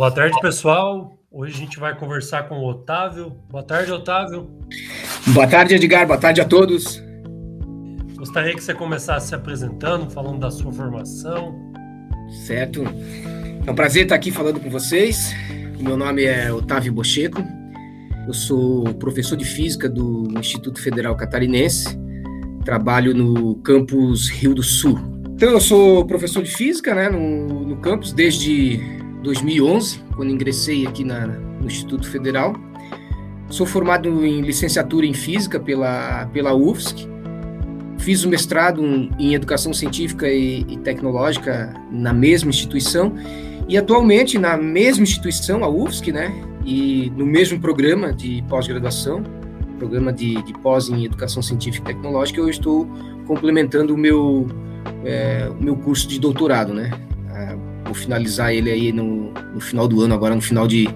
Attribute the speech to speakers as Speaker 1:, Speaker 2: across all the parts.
Speaker 1: Boa tarde, pessoal. Hoje a gente vai conversar com o Otávio. Boa tarde, Otávio.
Speaker 2: Boa tarde, Edgar. Boa tarde a todos.
Speaker 1: Gostaria que você começasse se apresentando, falando da sua formação.
Speaker 2: Certo. É um prazer estar aqui falando com vocês. Meu nome é Otávio Bocheco. Eu sou professor de física do Instituto Federal Catarinense. Trabalho no campus Rio do Sul. Então, eu sou professor de física né, no, no campus desde 2011, quando ingressei aqui na, no Instituto Federal. Sou formado em licenciatura em Física pela, pela UFSC. Fiz o mestrado em Educação Científica e, e Tecnológica na mesma instituição. E atualmente, na mesma instituição, a UFSC, né, e no mesmo programa de pós-graduação, programa de, de, pós em Educação Científica e Tecnológica, eu estou complementando o meu, é, o meu curso de doutorado, né? Vou finalizar ele aí no, no final do ano, agora no final de,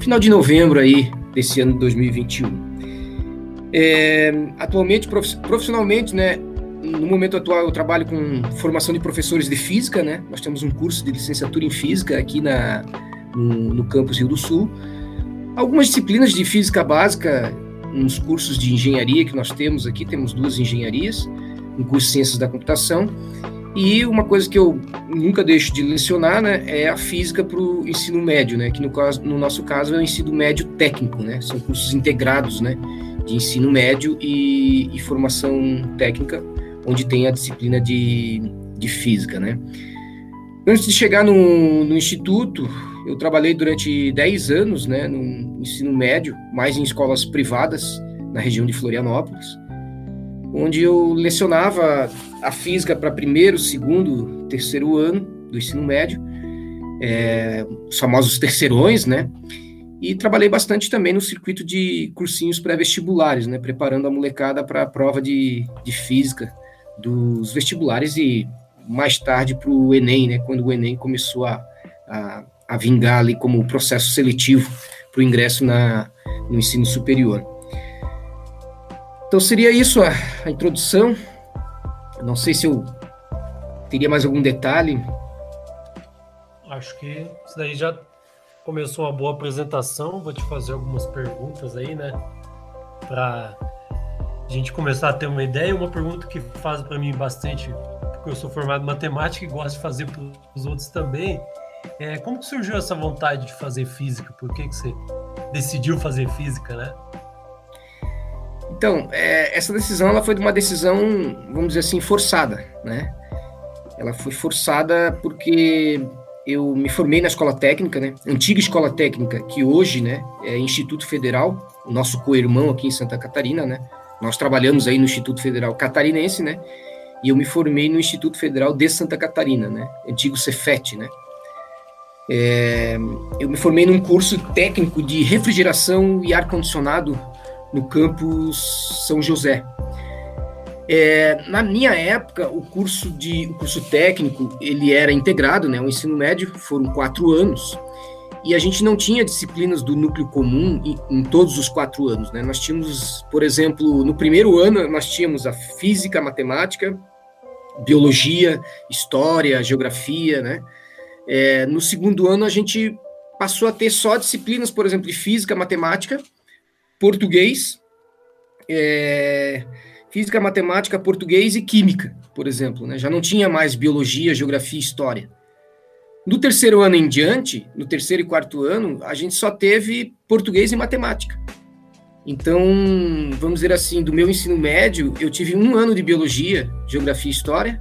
Speaker 2: final de novembro aí, desse ano de 2021. É, atualmente, profissionalmente, né, no momento atual eu trabalho com formação de professores de física, né? Nós temos um curso de licenciatura em física aqui na, no, no campus Rio do Sul. Algumas disciplinas de física básica, uns cursos de engenharia que nós temos aqui, temos duas engenharias, um curso de ciências da computação e uma coisa que eu nunca deixo de lecionar, né, é a física para o ensino médio, né, que no, caso, no nosso caso é o ensino médio técnico, né, são cursos integrados, né, de ensino médio e, e formação técnica, onde tem a disciplina de, de física, né. Antes de chegar no, no instituto, eu trabalhei durante 10 anos, né, no ensino médio, mais em escolas privadas na região de Florianópolis, onde eu lecionava a física para primeiro, segundo, terceiro ano do ensino médio, é, os famosos terceirões, né? E trabalhei bastante também no circuito de cursinhos pré-vestibulares, né? Preparando a molecada para a prova de, de física dos vestibulares e mais tarde para o Enem, né? Quando o Enem começou a, a, a vingar ali como processo seletivo para o ingresso na, no ensino superior. Então seria isso a, a introdução. Não sei se eu teria mais algum detalhe.
Speaker 1: Acho que isso daí já começou uma boa apresentação. Vou te fazer algumas perguntas aí, né? Para a gente começar a ter uma ideia. Uma pergunta que faz para mim bastante, porque eu sou formado em matemática e gosto de fazer para os outros também. É, como que surgiu essa vontade de fazer física? Por que, que você decidiu fazer física, né?
Speaker 2: Então, é, essa decisão ela foi uma decisão, vamos dizer assim, forçada, né? Ela foi forçada porque eu me formei na escola técnica, né? Antiga escola técnica, que hoje, né, é Instituto Federal, o nosso co-irmão aqui em Santa Catarina, né? Nós trabalhamos aí no Instituto Federal Catarinense, né? E eu me formei no Instituto Federal de Santa Catarina, né? Antigo Cefet, né? É, eu me formei num curso técnico de refrigeração e ar-condicionado no campus São José. É, na minha época, o curso de o curso técnico ele era integrado, né? O ensino médio foram quatro anos e a gente não tinha disciplinas do núcleo comum em, em, todos os quatro anos, né? Nós tínhamos, por exemplo, no primeiro ano nós tínhamos a física, a matemática, biologia, história, geografia, né? É, no segundo ano a gente passou a ter só disciplinas, por exemplo, de física, matemática português, é, física, matemática, português e química, por exemplo. Né? Já não tinha mais biologia, geografia e história. No terceiro ano em diante, no terceiro e quarto ano, a gente só teve português e matemática. Então, vamos dizer assim, do meu ensino médio, eu tive um ano de biologia, geografia e história,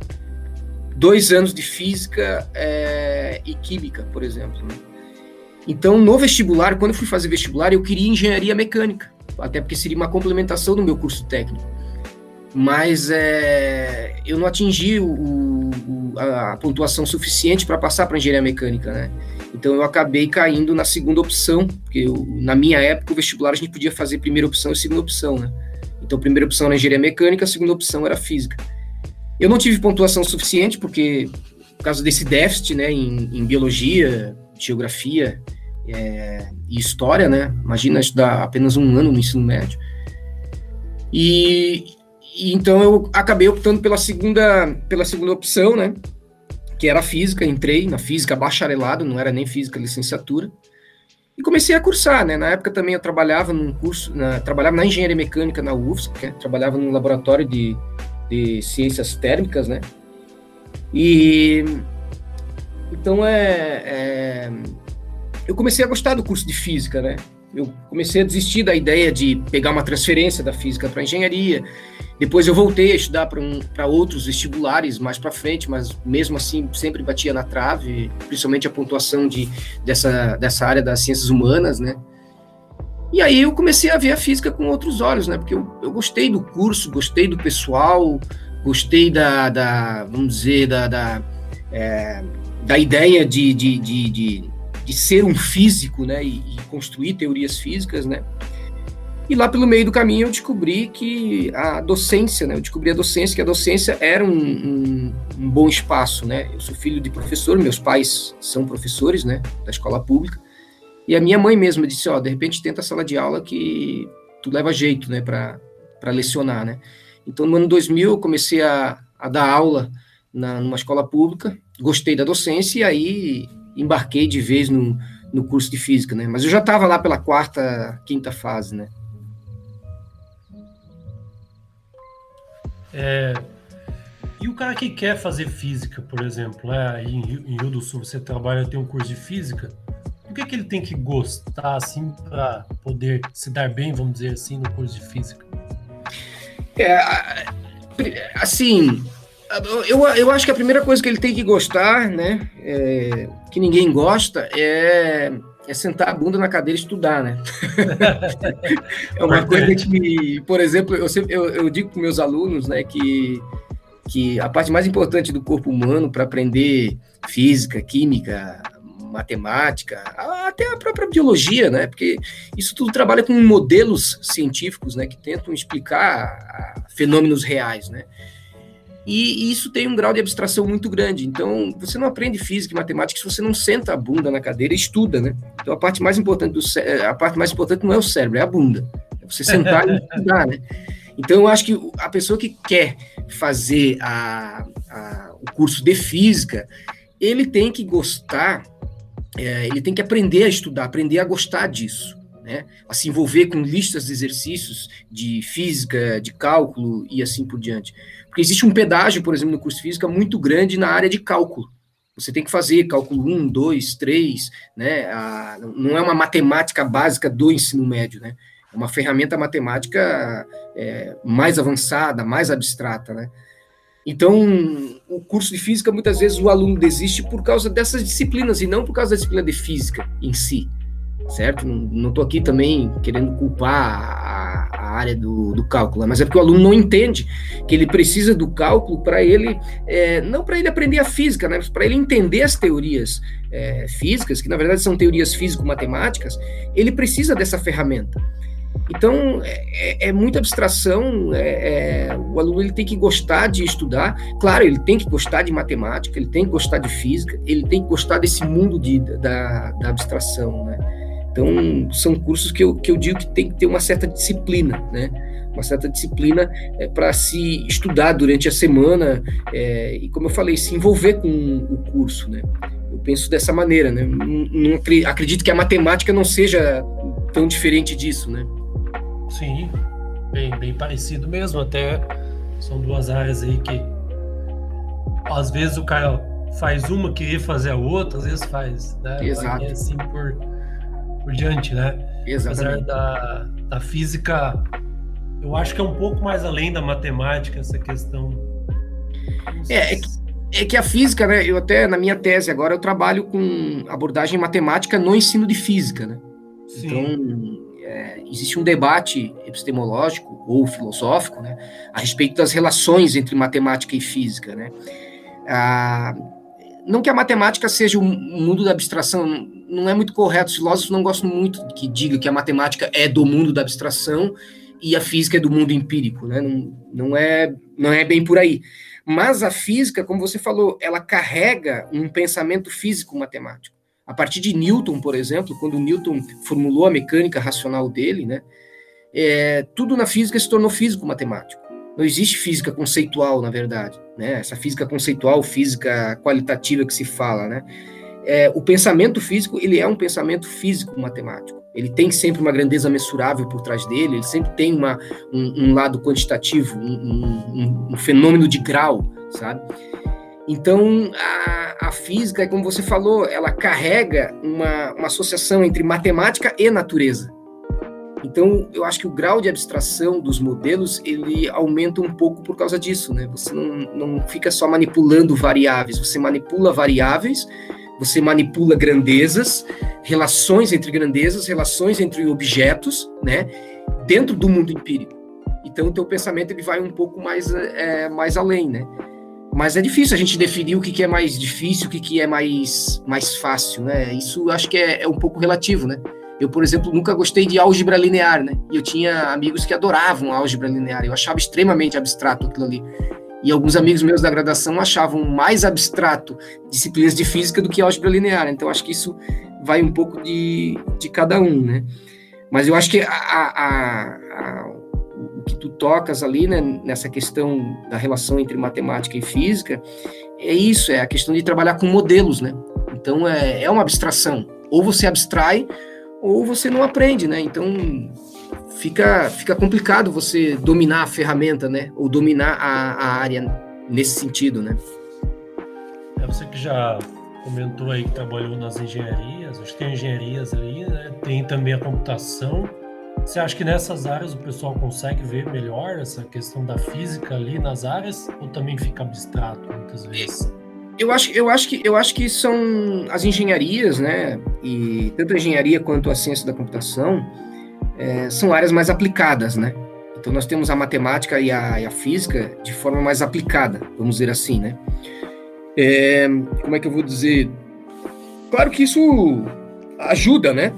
Speaker 2: dois anos de física é, e química, por exemplo. Né? Então, no vestibular, quando eu fui fazer vestibular, eu queria engenharia mecânica, até porque seria uma complementação do meu curso técnico. Mas é, eu não atingi o, o, a, pontuação suficiente para passar para engenharia mecânica, né? Então eu acabei caindo na segunda opção, porque eu, na minha época o vestibular a gente podia fazer primeira opção e segunda opção, né? Então primeira opção era engenharia mecânica, a segunda opção era física. Eu não tive pontuação suficiente porque por causa desse déficit, né, em, em biologia, geografia é, e história, né? Imagina estudar apenas um ano no ensino médio. E, e, então eu acabei optando pela segunda, pela segunda opção, né? que era física, entrei na física bacharelado, não era nem física licenciatura, e comecei a cursar, né? Na época também eu trabalhava num curso, na, trabalhava na engenharia mecânica na UFSC, né? trabalhava num laboratório de, de ciências térmicas, né? E então é, é, eu comecei a gostar do curso de física, né? Eu comecei a desistir da ideia de pegar uma transferência da física para engenharia. Depois eu voltei a estudar para um, outros vestibulares mais para frente, mas mesmo assim sempre batia na trave, principalmente a pontuação de, dessa, dessa área das ciências humanas, né? E aí eu comecei a ver a física com outros olhos, né? Porque eu, eu gostei do curso, gostei do pessoal, gostei da, da vamos dizer, da, da, é, da ideia de, de, de, de, de ser um físico, né? E, e construir teorias físicas, né? E lá pelo meio do caminho eu descobri que a docência, né? Eu descobri a docência, que a docência era um, um, um, bom espaço, né? Eu sou filho de professor, meus pais são professores, né? Da escola pública. E a minha mãe mesma disse, ó, de repente tenta a sala de aula que tu leva jeito, né? Para lecionar, né? Então no ano 2000 eu comecei a, a dar aula na, numa escola pública, gostei da docência e aí embarquei de vez no, no curso de física, né? Mas eu já estava lá pela quarta, quinta fase, né?
Speaker 1: É, e o cara que quer fazer física, por exemplo, né? em, Rio, em Rio do Sul você trabalha, tem um curso de física, o que, é que ele tem que gostar, assim, para poder se dar bem, vamos dizer assim, no curso de física?
Speaker 2: É, assim, eu, eu acho que a primeira coisa que ele tem que gostar, né, é, que ninguém gosta, é é sentar a bunda na cadeira e estudar, né? é uma coisa que, por exemplo, eu, sempre, eu, eu digo para meus alunos, né, que, que a parte mais importante do corpo humano para aprender física, química, matemática, até a própria biologia, né? Porque isso tudo trabalha com modelos científicos, né, que tentam explicar fenômenos reais, né? E, isso tem um grau de abstração muito grande. Então, você não aprende física e matemática se você não senta a bunda na cadeira e estuda, né? Então, a parte mais importante do a parte mais importante não é o cérebro, é a bunda. É você sentar e estudar, né? Então, eu acho que a pessoa que quer fazer a, a, o curso de física, ele tem que gostar, é, ele tem que aprender a estudar, aprender a gostar disso. Né, a se envolver com listas de exercícios de física, de cálculo e assim por diante. Porque existe um pedágio, por exemplo, no curso de física muito grande na área de cálculo. Você tem que fazer cálculo 1, 2, 3, né? A, não é uma matemática básica do ensino médio, né? É uma ferramenta matemática é, mais avançada, mais abstrata, né? Então, o curso de física, muitas vezes, o aluno desiste por causa dessas disciplinas e não por causa da disciplina de física em si certo? Não estou aqui também querendo culpar a, a área do, do, cálculo, mas é porque o aluno não entende que ele precisa do cálculo para ele, é, não para ele aprender a física, né, para ele entender as teorias é, físicas, que na verdade são teorias físico-matemáticas, ele precisa dessa ferramenta. Então, é, é, é muita abstração, é, é, o aluno ele tem que gostar de estudar, claro, ele tem que gostar de matemática, ele tem que gostar de física, ele tem que gostar desse mundo de, da, da abstração, né? Então, são cursos que eu, que eu digo que tem que ter uma certa disciplina, né? Uma certa disciplina é, para se estudar durante a semana é, e, como eu falei, se envolver com o curso, né? Eu penso dessa maneira, né? Não, não acredito que a matemática não seja tão diferente disso, né?
Speaker 1: Sim, bem, bem parecido mesmo. Até são duas áreas aí que às vezes o cara faz uma, queria fazer a outra, às vezes faz, né?
Speaker 2: Exato.
Speaker 1: É assim por por diante, né?
Speaker 2: Exatamente.
Speaker 1: Apesar da, da física, eu acho que é um pouco mais além da matemática essa questão.
Speaker 2: É, é que, é que a física, né? Eu até na minha tese agora eu trabalho com abordagem matemática no ensino de física, né? Sim. Então é, existe um debate epistemológico ou filosófico, né, a respeito das relações entre matemática e física, né? Ah, não que a matemática seja o mundo da abstração, não é muito correto. Os filósofos não gostam muito que diga que a matemática é do mundo da abstração e a física é do mundo empírico, né? Não, não, é, não é bem por aí. Mas a física, como você falou, ela carrega um pensamento físico-matemático. A partir de Newton, por exemplo, quando Newton formulou a mecânica racional dele, né? É, tudo na física se tornou físico-matemático. não existe física conceitual, na verdade, né? Essa física conceitual, física qualitativa que se fala, né? É, o pensamento físico, ele é um pensamento físico-matemático. Ele tem sempre uma grandeza mensurável por trás dele, ele sempre tem uma, um, um lado quantitativo, um, um, um, fenômeno de grau, sabe? Então, a, a, física, como você falou, ela carrega uma, uma associação entre matemática e natureza. Então, eu acho que o grau de abstração dos modelos, ele aumenta um pouco por causa disso, né? Você não, não fica só manipulando variáveis, você manipula variáveis, você manipula grandezas, relações entre grandezas, relações entre objetos, né? Dentro do mundo empírico. Então, o teu pensamento, ele vai um pouco mais, é, mais além, né? Mas é difícil a gente definir o que, que é mais difícil, o que, que é mais, mais fácil, né? Isso acho que é, é um pouco relativo, né? Eu, por exemplo, nunca gostei de álgebra linear, né? E eu tinha amigos que adoravam álgebra linear. Eu achava extremamente abstrato aquilo ali. E alguns amigos meus da graduação achavam mais abstrato disciplinas de física do que álgebra linear. Então, acho que isso vai um pouco de, de cada um, né? Mas eu acho que a, a, a, o que tu tocas ali, né, nessa questão da relação entre matemática e física, é isso, é a questão de trabalhar com modelos, né? Então, é, é uma abstração. Ou você abstrai, ou você não aprende, né? Então fica, fica complicado você dominar a ferramenta, né? Ou dominar a, a área nesse sentido, né?
Speaker 1: É você que já comentou aí que trabalhou nas engenharias, acho que tem engenharias aí, né? Tem também a computação. Você acha que nessas áreas o pessoal consegue ver melhor essa questão da física ali nas áreas ou também fica abstrato muitas vezes?
Speaker 2: Eu acho, eu acho que eu acho que são as engenharias, né? E tanto a engenharia quanto a ciência da computação é, são áreas mais aplicadas, né? Então nós temos a matemática e a, e a, física de forma mais aplicada, vamos dizer assim, né? É, como é que eu vou dizer? Claro que isso ajuda, né?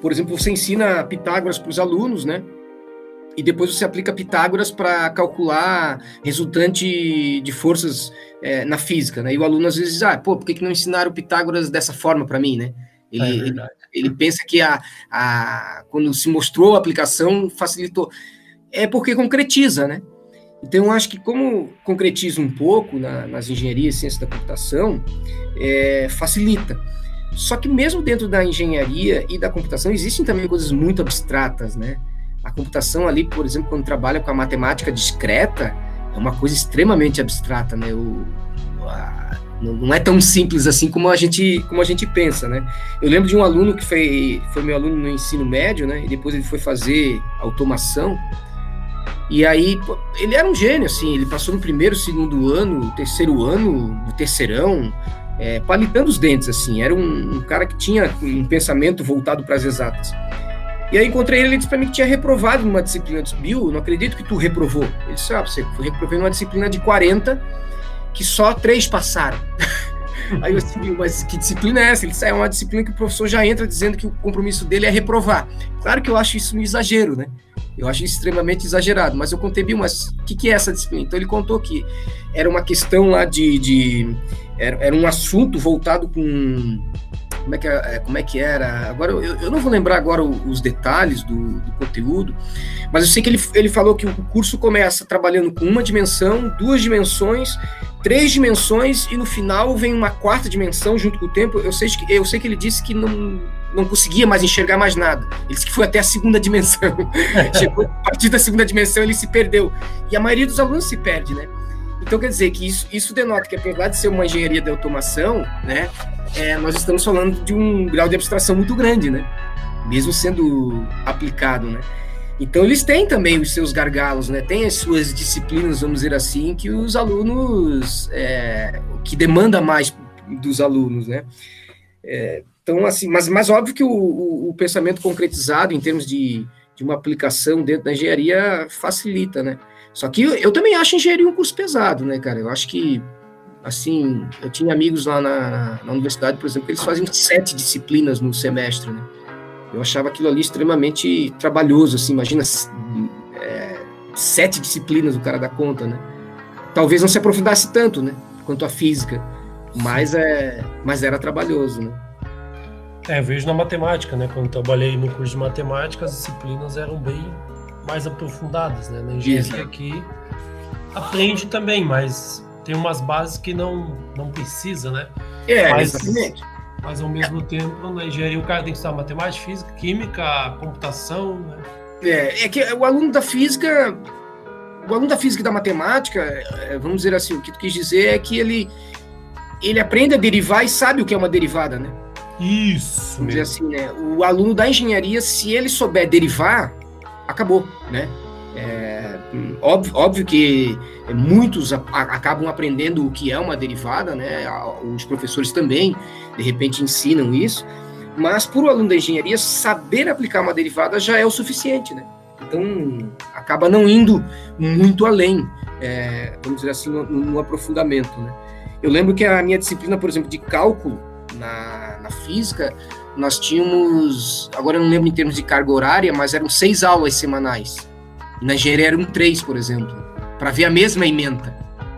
Speaker 2: Por exemplo, você ensina Pitágoras para os alunos, né? e depois você aplica Pitágoras para calcular resultante de forças é, na física, né? E o aluno às vezes diz, ah, pô, por que, que não ensinaram Pitágoras dessa forma para mim, né? Ele, é ele, ele, pensa que a, a, quando se mostrou a aplicação facilitou. É porque concretiza, né? Então, eu acho que como concretiza um pouco na, nas engenharias e ciência da computação, é, facilita. Só que mesmo dentro da engenharia e da computação existem também coisas muito abstratas, né? A computação ali, por exemplo, quando trabalha com a matemática discreta, é uma coisa extremamente abstrata, né? O, a, não é tão simples assim como a gente como a gente pensa, né? Eu lembro de um aluno que foi, foi meu aluno no ensino médio, né? E depois ele foi fazer automação. E aí, ele era um gênio, assim, ele passou no primeiro, segundo ano, terceiro ano, no terceirão, é, palitando os dentes, assim, era um, um cara que tinha um pensamento voltado para as exatas. E aí encontrei ele, ele disse para mim que tinha reprovado numa disciplina. Eu disse, Bill, não acredito que tu reprovou. Ele disse, ah, você reprovei numa disciplina de 40, que só três passaram. aí eu disse, Bill, mas que disciplina é essa? Ele ah, é uma disciplina que o professor já entra dizendo que o compromisso dele é reprovar. Claro que eu acho isso um exagero, né? Eu acho extremamente exagerado, mas eu contei, Bill, mas o que, que, é essa disciplina? Então ele contou que era uma questão lá de. de era, era um assunto voltado com como é que, é, como é que era. Agora, eu, eu não vou lembrar agora os detalhes do, do, conteúdo, mas eu sei que ele, ele falou que o curso começa trabalhando com uma dimensão, duas dimensões, três dimensões, e no final vem uma quarta dimensão junto com o tempo. Eu sei que, eu sei que ele disse que não, não conseguia mais enxergar mais nada. Ele disse que foi até a segunda dimensão. Chegou a partir da segunda dimensão, ele se perdeu. E a maioria dos alunos se perde, né? Então quer dizer que isso, isso denota que apesar de ser uma engenharia de automação, né, é, nós estamos falando de um grau de abstração muito grande, né? Mesmo sendo aplicado, né? Então eles têm também os seus gargalos, né? Tem as suas disciplinas, vamos dizer assim, que os alunos é, que demanda mais dos alunos, né? É, então assim, mas, mas óbvio que o, o, o pensamento concretizado em termos de, de uma aplicação dentro da engenharia facilita, né? Só que eu, eu também acho engenharia um curso pesado, né, cara? Eu acho que assim, eu tinha amigos lá na, na universidade, por exemplo, que eles faziam sete disciplinas no semestre, né? Eu achava aquilo ali extremamente trabalhoso, assim, imagina é, sete disciplinas o cara dá conta, né? Talvez não se aprofundasse tanto, né? Quanto a física, mas, é, mas era trabalhoso, né?
Speaker 1: É, eu vejo na matemática, né? Quando trabalhei no curso de matemática, as disciplinas eram bem mais aprofundadas, né? Na engenharia aqui aprende também, mas tem umas bases que não, não precisa, né?
Speaker 2: É, mas, exatamente.
Speaker 1: Mas ao mesmo tempo, na engenharia o cara tem que estudar matemática, física, química, computação, né?
Speaker 2: É, é que o aluno da física, o aluno da física e da matemática, é, vamos dizer assim, o que tu quis dizer é que ele, ele aprende a derivar e sabe o que é uma derivada, né?
Speaker 1: Isso.
Speaker 2: Vamos dizer assim, né? O aluno da engenharia, se ele souber derivar, acabou, né? É, óbvio, óbvio que muitos a, a, acabam aprendendo o que é uma derivada, né? Os professores também, de repente, ensinam isso, mas para o aluno da engenharia, saber aplicar uma derivada já é o suficiente, né? Então, acaba não indo muito além, é, vamos dizer assim, no, no, aprofundamento, né? Eu lembro que a minha disciplina, por exemplo, de cálculo na, na física, nós tínhamos, agora eu não lembro em termos de carga horária, mas eram seis aulas semanais. E na engenharia eram três, por exemplo, para ver a mesma emenda.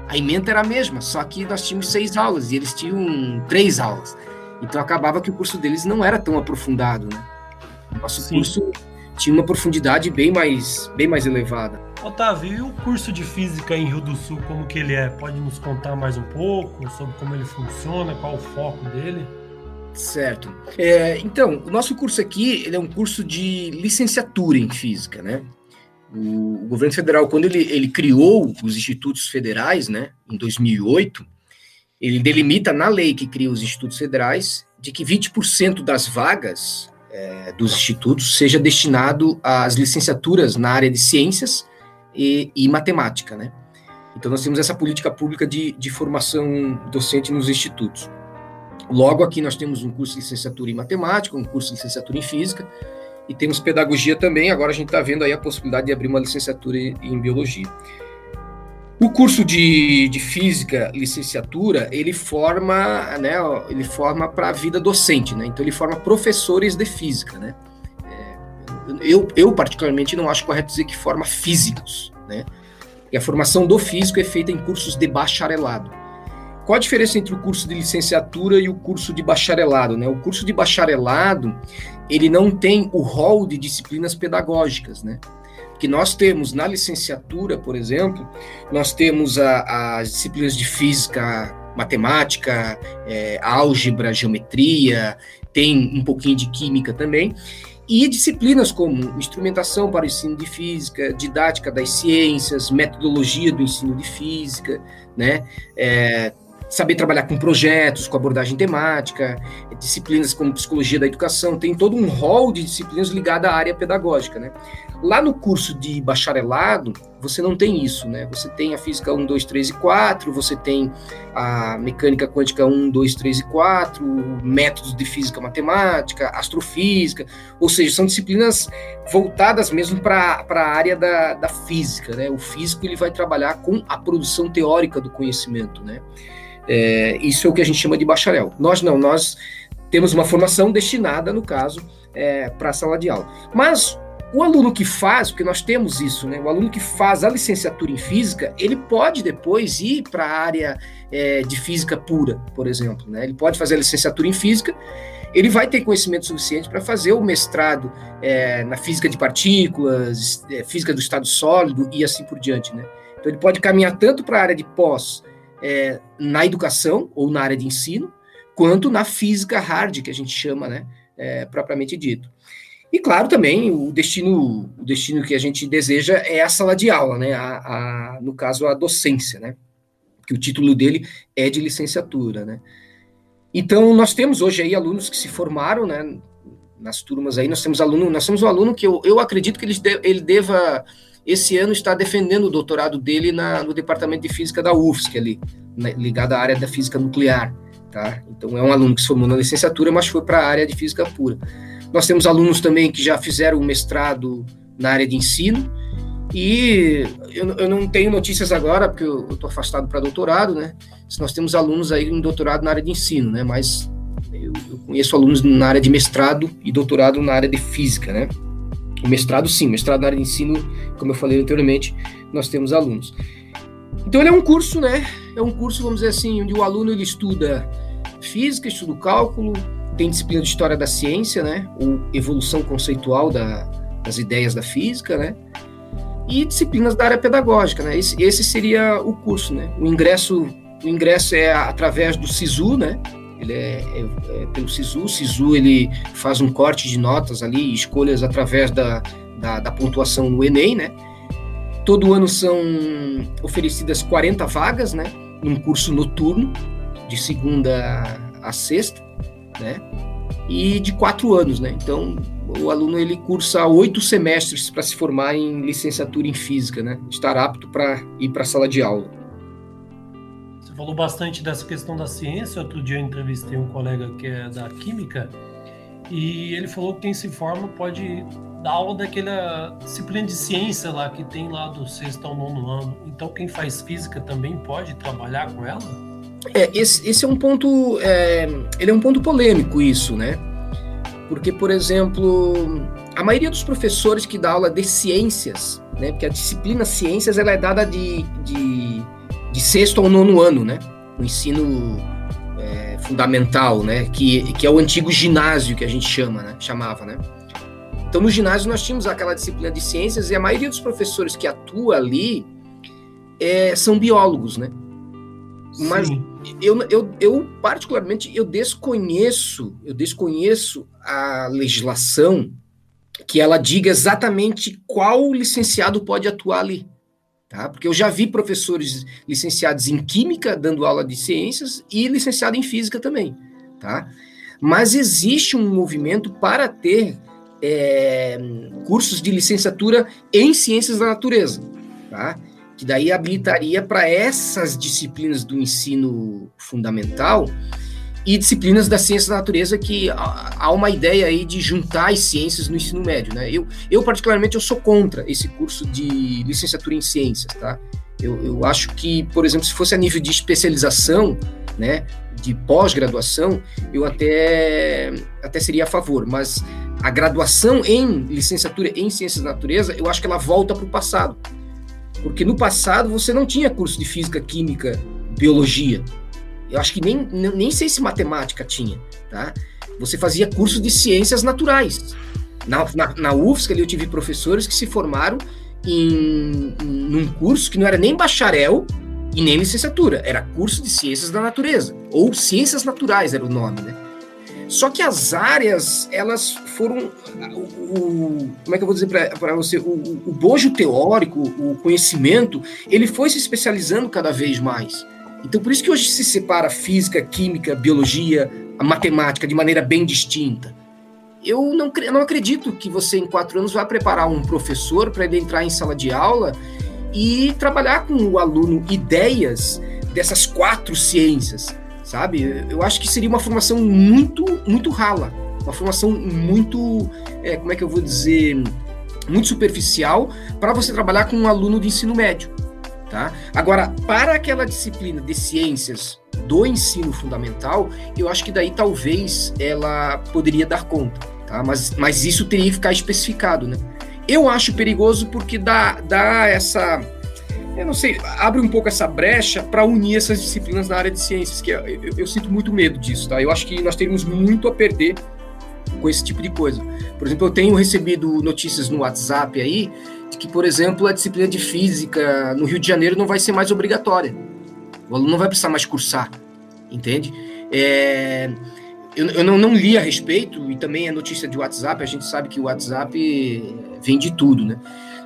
Speaker 2: A emenda era a mesma, só que nós tínhamos seis aulas e eles tinham três aulas. Então acabava que o curso deles não era tão aprofundado, né? Nosso Sim. curso tinha uma profundidade bem mais, bem mais elevada.
Speaker 1: Otávio, e o curso de física em Rio do Sul, como que ele é? Pode nos contar mais um pouco sobre como ele funciona, qual o foco dele?
Speaker 2: Certo. É, então, o nosso curso aqui ele é um curso de licenciatura em física, né? O, o governo federal, quando ele, ele criou os institutos federais, né, em 2008, ele delimita na lei que cria os institutos federais de que 20% das vagas é, dos institutos seja destinado às licenciaturas na área de ciências e, e, matemática, né? Então nós temos essa política pública de, de formação docente nos institutos. Logo aqui nós temos um curso de licenciatura em matemática, um curso de licenciatura em física e temos pedagogia também. Agora a gente está vendo aí a possibilidade de abrir uma licenciatura em biologia. O curso de, de física, licenciatura, ele forma, né, ele forma para a vida docente, né? Então ele forma professores de física, né? É, eu, eu particularmente não acho correto dizer que forma físicos, né? E a formação do físico é feita em cursos de bacharelado. Qual a diferença entre o curso de licenciatura e o curso de bacharelado, né? O curso de bacharelado, ele não tem o rol de disciplinas pedagógicas, né? que nós temos na licenciatura, por exemplo, nós temos a, as disciplinas de física, matemática, é, álgebra, geometria, tem um pouquinho de química também, e disciplinas como instrumentação para o ensino de física, didática das ciências, metodologia do ensino de física, né? É, saber trabalhar com projetos, com abordagem temática, disciplinas como psicologia da educação, tem todo um rol de disciplinas ligada à área pedagógica, né? Lá no curso de bacharelado, você não tem isso, né? Você tem a física 1, 2, 3 e 4, você tem a mecânica quântica 1, 2, 3 e 4, métodos de física matemática, astrofísica, ou seja, são disciplinas voltadas mesmo para a área da, da física, né? O físico ele vai trabalhar com a produção teórica do conhecimento, né? É, isso é o que a gente chama de bacharel. Nós não, nós temos uma formação destinada, no caso, é, para a sala de aula. Mas o aluno que faz, porque nós temos isso, né? O aluno que faz a licenciatura em física, ele pode depois ir para a área é, de física pura, por exemplo, né? Ele pode fazer a licenciatura em física, ele vai ter conhecimento suficiente para fazer o mestrado é, na física de partículas, é, física do estado sólido e assim por diante, né? Então ele pode caminhar tanto para a área de pós é, na educação ou na área de ensino, quanto na física hard, que a gente chama, né, é, propriamente dito. E claro, também o destino, o destino que a gente deseja é a sala de aula, né, a, a, no caso a docência, né, que o título dele é de licenciatura, né. Então nós temos hoje aí alunos que se formaram, né, nas turmas aí nós temos aluno, nós temos um aluno que eu, eu acredito que ele, ele deva esse ano está defendendo o doutorado dele na, no departamento de física da UFSC ali, né, ligado à área da física nuclear, tá? Então é um aluno que se formou na licenciatura, mas foi para a área de física pura. Nós temos alunos também que já fizeram o mestrado na área de ensino, e eu, eu não tenho notícias agora, porque eu estou afastado para doutorado, né? Nós temos alunos aí em doutorado na área de ensino, né? Mas eu, eu conheço alunos na área de mestrado e doutorado na área de física, né? Mestrado, sim, mestrado na área de ensino, como eu falei anteriormente, nós temos alunos. Então ele é um curso, né? É um curso, vamos dizer assim, onde o aluno ele estuda física, estuda cálculo, tem disciplina de história da ciência, né? Ou evolução conceitual da, das ideias da física, né? e disciplinas da área pedagógica, né? Esse, esse seria o curso, né? O ingresso, o ingresso é através do SISU, né? Ele é, é, é pelo SISU. O SISU ele faz um corte de notas ali, escolhas através da, da, da pontuação no Enem, né? Todo ano são oferecidas 40 vagas, né? Num curso noturno, de segunda a sexta, né? E de quatro anos, né? Então, o aluno ele cursa oito semestres para se formar em licenciatura em física, né? Estar apto para ir para a sala de aula.
Speaker 1: Falou bastante dessa questão da ciência. Outro dia eu entrevistei um colega que é da química e ele falou que quem se forma pode dar aula daquela disciplina de ciência lá que tem lá do sexto ao nono ano. Então quem faz física também pode trabalhar com ela?
Speaker 2: É, esse, esse é um ponto, é, ele é um ponto polêmico isso, né? Porque, por exemplo, a maioria dos professores que dá aula de ciências, né? Porque a disciplina ciências ela é dada de, de, de sexto ao nono ano, né? No ensino é, fundamental, né? Que, que é o antigo ginásio que a gente chama, né? Chamava, né? Então, no ginásio, nós tínhamos aquela disciplina de ciências e a maioria dos professores que atua ali é, são biólogos, né? Mas eu, eu, eu, particularmente, eu desconheço, eu desconheço a legislação que ela diga exatamente qual licenciado pode atuar ali. Tá? Porque eu já vi professores licenciados em Química dando aula de ciências e licenciado em Física também. Tá? Mas existe um movimento para ter é, cursos de licenciatura em ciências da natureza, tá? que daí habilitaria para essas disciplinas do ensino fundamental e disciplinas da ciência da natureza que há uma ideia aí de juntar as ciências no ensino médio, né? Eu, eu particularmente, eu sou contra esse curso de licenciatura em ciências, tá? Eu, eu acho que, por exemplo, se fosse a nível de especialização, né, de pós-graduação, eu até, até seria a favor, mas a graduação em licenciatura em ciências da natureza, eu acho que ela volta para o passado. Porque no passado você não tinha curso de física, química, biologia. Eu acho que nem, nem sei se matemática tinha, tá? Você fazia curso de ciências naturais. Na, na, na UFSC eu tive professores que se formaram em, em num curso que não era nem bacharel e nem licenciatura, era curso de ciências da natureza, ou ciências naturais era o nome, né? Só que as áreas, elas foram. O como é que eu vou dizer para você? O, o bojo teórico, o conhecimento, ele foi se especializando cada vez mais. Então, por isso que hoje se separa física, química, biologia, a matemática de maneira bem distinta. Eu não, não acredito que você, em quatro anos, vai preparar um professor para ele entrar em sala de aula e trabalhar com o aluno ideias dessas quatro ciências sabe? Eu acho que seria uma formação muito, muito rala, uma formação muito, é, como é que eu vou dizer, muito superficial para você trabalhar com um aluno de ensino médio, tá? Agora, para aquela disciplina de ciências do ensino fundamental, eu acho que daí talvez ela poderia dar conta, tá? Mas, mas isso teria que ficar especificado, né? Eu acho perigoso porque dá, dá essa eu não sei, abre um pouco essa brecha para unir essas disciplinas na área de ciências, que eu, eu, eu, sinto muito medo disso, tá? Eu acho que nós teríamos muito a perder com esse tipo de coisa. Por exemplo, eu tenho recebido notícias no WhatsApp aí de que, por exemplo, a disciplina de física no Rio de Janeiro não vai ser mais obrigatória. O aluno não vai precisar mais cursar, entende? É, eu, eu não, não, li a respeito, e também é notícia de WhatsApp, a gente sabe que o WhatsApp vem de tudo, né?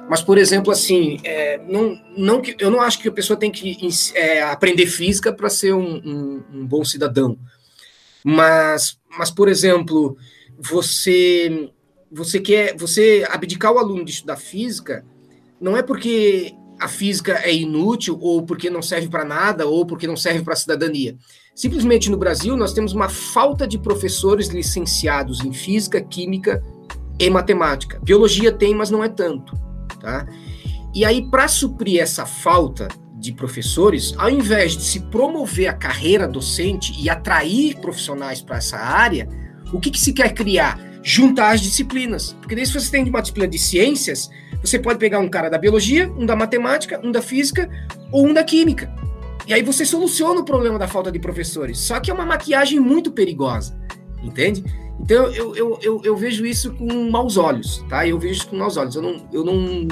Speaker 2: Mas, por exemplo, assim, é, não, não que, eu não acho que a pessoa tem que é, aprender física para ser um, um, um, bom cidadão. Mas, mas, por exemplo, você você quer você abdicar o aluno de estudar física não é porque a física é inútil ou porque não serve para nada ou porque não serve para a cidadania. Simplesmente no Brasil nós temos uma falta de professores licenciados em física, química e matemática. Biologia tem, mas não é tanto tá? E aí, para suprir essa falta de professores, ao invés de se promover a carreira docente e atrair profissionais para essa área, o que, que se quer criar? Juntar as disciplinas. Porque daí, se você tem uma disciplina de ciências, você pode pegar um cara da biologia, um da matemática, um da física ou um da química. E aí você soluciona o problema da falta de professores. Só que é uma maquiagem muito perigosa, entende? Então eu, eu, eu, eu, vejo isso com maus olhos, tá? Eu vejo isso com maus olhos. Eu não, eu não,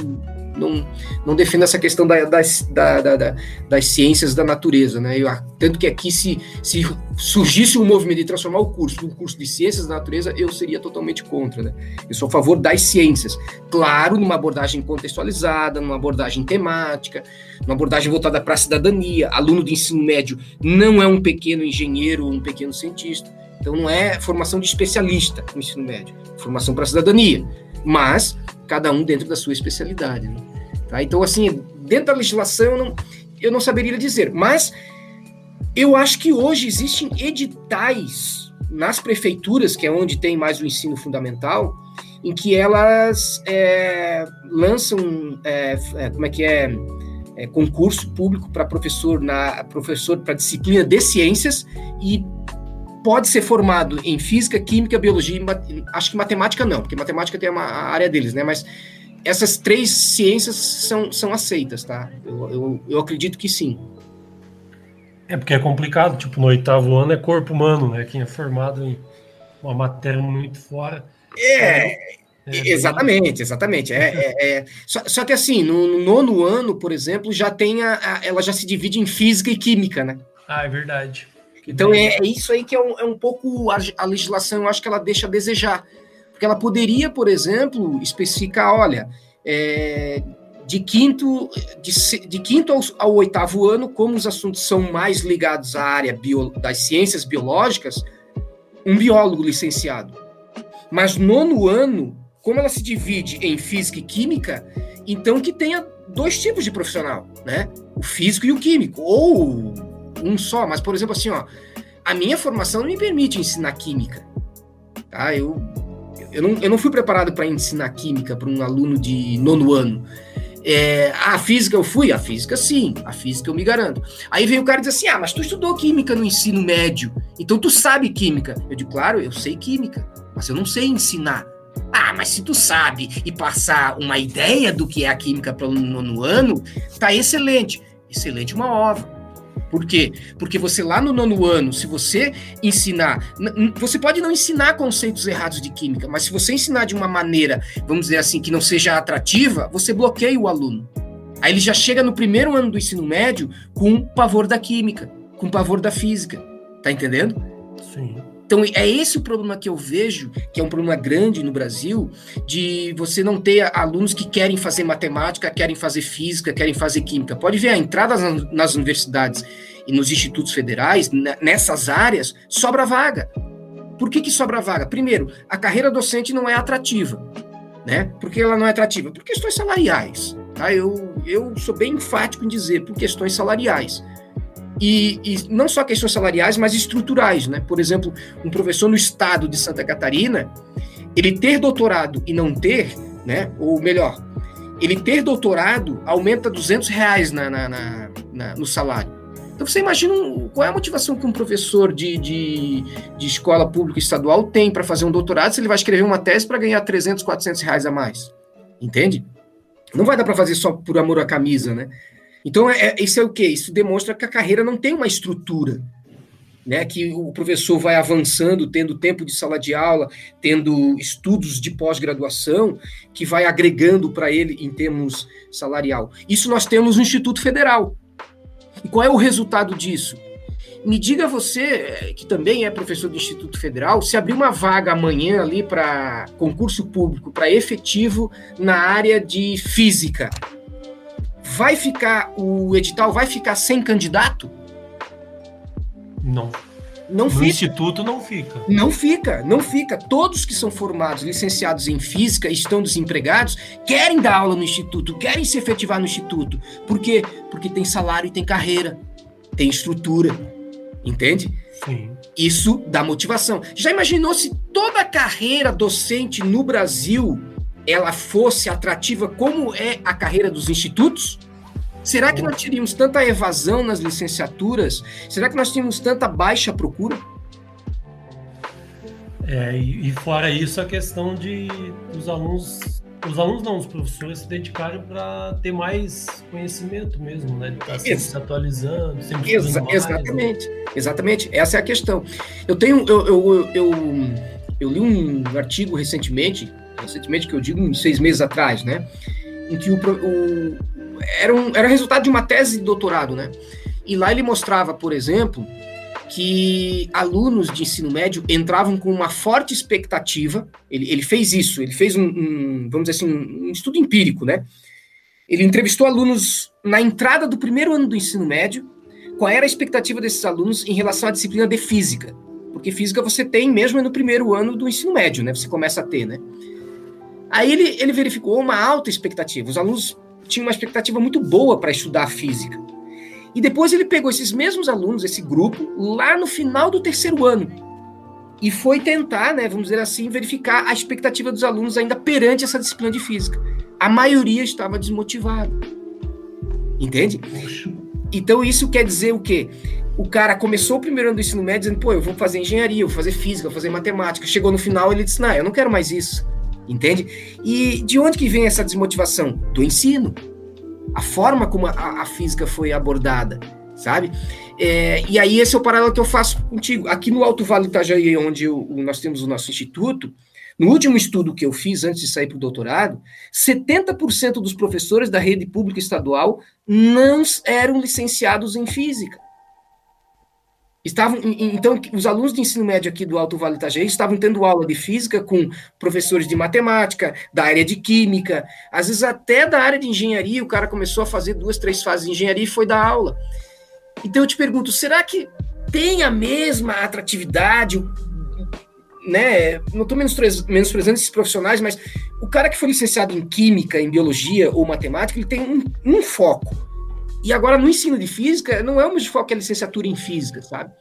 Speaker 2: não, não defendo essa questão da, das, da, da, da, das ciências da natureza, né? Eu, tanto que aqui, se, se surgisse um movimento de transformar o curso num curso de ciências da natureza, eu seria totalmente contra, né? Eu sou a favor das ciências. Claro, numa abordagem contextualizada, numa abordagem temática, numa abordagem voltada para a cidadania. Aluno de ensino médio não é um pequeno engenheiro ou um pequeno cientista. Então, não é formação de especialista no ensino médio, formação para a cidadania. Mas cada um dentro da sua especialidade. Né? Tá? Então, assim, dentro da legislação, eu não, eu não saberia dizer, mas eu acho que hoje existem editais nas prefeituras, que é onde tem mais o ensino fundamental, em que elas é, lançam, é, é, como é que é, é concurso público para professor na professor para disciplina de ciências e pode ser formado em física, química, biologia, acho que matemática não, porque matemática tem uma área deles, né? Mas essas três ciências são, são aceitas, tá? Eu, eu, eu acredito que sim.
Speaker 1: É porque é complicado, tipo, no oitavo ano é corpo humano, né? Quem é formado em uma matéria muito fora.
Speaker 2: É, é, é exatamente, exatamente. É, é, é, Só, só, que assim, no, no, nono ano, por exemplo, já tem a, a, ela já se divide em física e química, né?
Speaker 1: Ah, é verdade.
Speaker 2: Então é, é, isso aí que é um, é um pouco a, a, legislação, eu acho que ela deixa a desejar. Porque ela poderia, por exemplo, especificar, olha, é, de quinto, de, de quinto ao, ao, oitavo ano, como os assuntos são mais ligados à área bio, das ciências biológicas, um biólogo licenciado. Mas nono ano, como ela se divide em física e química, então que tenha dois tipos de profissional, né? O físico e o químico, ou um só, mas, por exemplo, assim, ó, a minha formação não me permite ensinar química. Tá? Eu, eu, não, eu não fui preparado para ensinar química para um aluno de nono ano. É, a física eu fui? A física sim, a física eu me garanto. Aí vem o cara e diz assim: ah, mas tu estudou química no ensino médio, então tu sabe química. Eu digo, claro, eu sei química, mas eu não sei ensinar. Ah, mas se tu sabe e passar uma ideia do que é a química para o nono ano, tá excelente. Excelente uma ova. Por quê? Porque você lá no nono ano, se você ensinar, você pode não ensinar conceitos errados de química, mas se você ensinar de uma maneira, vamos dizer assim, que não seja atrativa, você bloqueia o aluno. Aí ele já chega no primeiro ano do ensino médio com pavor da química, com pavor da física. Tá entendendo?
Speaker 1: Sim.
Speaker 2: Então, é esse o problema que eu vejo, que é um problema grande no Brasil, de você não ter alunos que querem fazer matemática, querem fazer física, querem fazer química. Pode ver, a entrada nas universidades e nos institutos federais, nessas áreas, sobra vaga. Por que, que sobra vaga? Primeiro, a carreira docente não é atrativa. Né? Por que ela não é atrativa? Por questões salariais. Tá? Eu, eu sou bem enfático em dizer por questões salariais. E, e, não só questões salariais, mas estruturais, né? Por exemplo, um professor no estado de Santa Catarina, ele ter doutorado e não ter, né? Ou melhor, ele ter doutorado aumenta 200 reais na, na, na, na no salário. Então você imagina um, qual é a motivação que um professor de, de, de escola pública estadual tem para fazer um doutorado se ele vai escrever uma tese para ganhar 300, 400 reais a mais? Entende? Não vai dar para fazer só por amor à camisa, né? Então, é, é, isso é o quê? Isso demonstra que a carreira não tem uma estrutura, né? Que o professor vai avançando, tendo tempo de sala de aula, tendo estudos de pós-graduação, que vai agregando para ele em termos salarial. Isso nós temos no Instituto Federal. E qual é o resultado disso? Me diga você, que também é professor do Instituto Federal, se abrir uma vaga amanhã ali para concurso público, para efetivo na área de física, vai ficar, o edital vai ficar sem candidato?
Speaker 1: Não.
Speaker 2: Não
Speaker 1: no
Speaker 2: fica.
Speaker 1: instituto não fica.
Speaker 2: Não fica, não fica. Todos que são formados, licenciados em física estão desempregados, querem dar aula no instituto, querem se efetivar no instituto. Por quê? Porque tem salário e tem carreira, tem estrutura. Entende?
Speaker 1: Sim.
Speaker 2: Isso dá motivação. Já imaginou se toda a carreira docente no Brasil ela fosse atrativa como é a carreira dos institutos? Será que nós teríamos tanta evasão nas licenciaturas? Será que nós tínhamos tanta baixa procura?
Speaker 1: É, e, fora isso, a questão de os alunos, os alunos não, os professores se dedicarem para ter mais conhecimento mesmo, né? De estar sempre se atualizando, sempre
Speaker 2: Exa mais, Exatamente, né? exatamente. Essa é a questão. Eu tenho, eu, eu, eu, eu li um artigo recentemente recentemente que eu digo uns seis meses atrás, né? em que o, o era, um, era resultado de uma tese de doutorado, né? E lá ele mostrava, por exemplo, que alunos de ensino médio entravam com uma forte expectativa. Ele, ele fez isso, ele fez um, um vamos dizer assim, um, um estudo empírico, né? Ele entrevistou alunos na entrada do primeiro ano do ensino médio, qual era a expectativa desses alunos em relação à disciplina de física. Porque física você tem mesmo no primeiro ano do ensino médio, né? Você começa a ter, né? Aí ele, ele verificou uma alta expectativa. Os alunos tinham uma expectativa muito boa para estudar física. E depois ele pegou esses mesmos alunos, esse grupo, lá no final do terceiro ano. E foi tentar, né, vamos dizer assim, verificar a expectativa dos alunos ainda perante essa disciplina de física. A maioria estava desmotivada. Entende? Então isso quer dizer o quê? O cara começou o primeiro ano do ensino médio dizendo, pô, eu vou fazer engenharia, eu vou fazer física, eu vou fazer matemática. Chegou no final ele disse, não, eu não quero mais isso. Entende? E de onde que vem essa desmotivação? Do ensino a forma como a, a física foi abordada, sabe? É, e aí esse é o paralelo que eu faço contigo. Aqui no Alto Vale Itajaí, onde eu, nós temos o nosso instituto, no último estudo que eu fiz antes de sair para o doutorado, 70% dos professores da rede pública estadual não eram licenciados em física. Estavam, então, os alunos de ensino médio aqui do Alto Vale Itajaí estavam tendo aula de física com professores de matemática, da área de química, às vezes até da área de engenharia, o cara começou a fazer duas, três fases de engenharia e foi dar aula. Então eu te pergunto, será que tem a mesma atratividade, né? Não estou menosprezando esses profissionais, mas o cara que foi licenciado em química, em biologia ou matemática, ele tem um, um foco e agora, no ensino de física, não é o mesmo foco a licenciatura em física, sabe?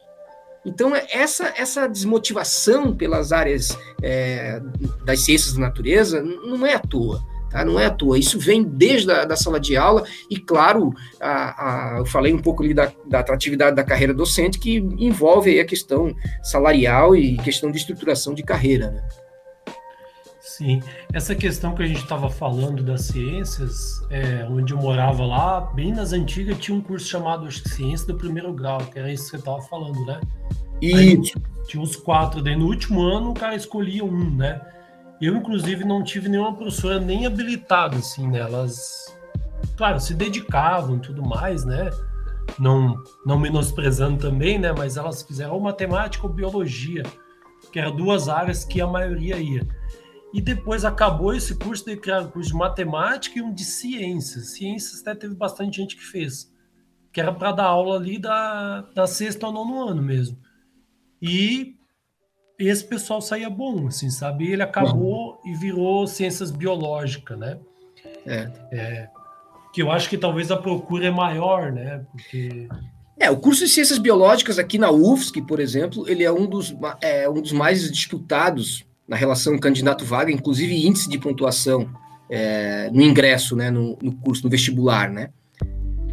Speaker 2: Então, essa, essa desmotivação pelas áreas é, das ciências da natureza não é à toa. Tá? Não é à toa. Isso vem desde a da sala de aula e, claro, a, a, eu falei um pouco ali da, da atratividade da carreira docente, que envolve a questão salarial e questão de estruturação de carreira. Né?
Speaker 1: Sim, essa questão que a gente estava falando das ciências, é, onde eu morava lá, bem nas antigas, tinha um curso chamado acho Ciência do Primeiro Grau, que era isso que você estava falando, né? E tinha uns quatro, daí no último ano o cara escolhia um, né? Eu, inclusive, não tive nenhuma professora nem habilitada, assim, né? Elas, claro, se dedicavam e tudo mais, né? Não, não menosprezando também, né? Mas elas fizeram ou matemática ou biologia, que eram duas áreas que a maioria ia. E depois acabou esse curso de criar um curso de matemática e um de ciências. Ciências até teve bastante gente que fez, que era para dar aula ali da, da sexta ao nono ano mesmo. E esse pessoal saía bom, assim, sabe? E ele acabou e virou ciências biológicas, né? É. é. Que eu acho que talvez a procura é maior, né? Porque
Speaker 2: é, o curso de Ciências Biológicas aqui na UFSC, por exemplo, ele é um dos, é, um dos mais disputados na relação candidato-vaga, inclusive índice de pontuação é, no ingresso, né, no, no, curso, no vestibular, né?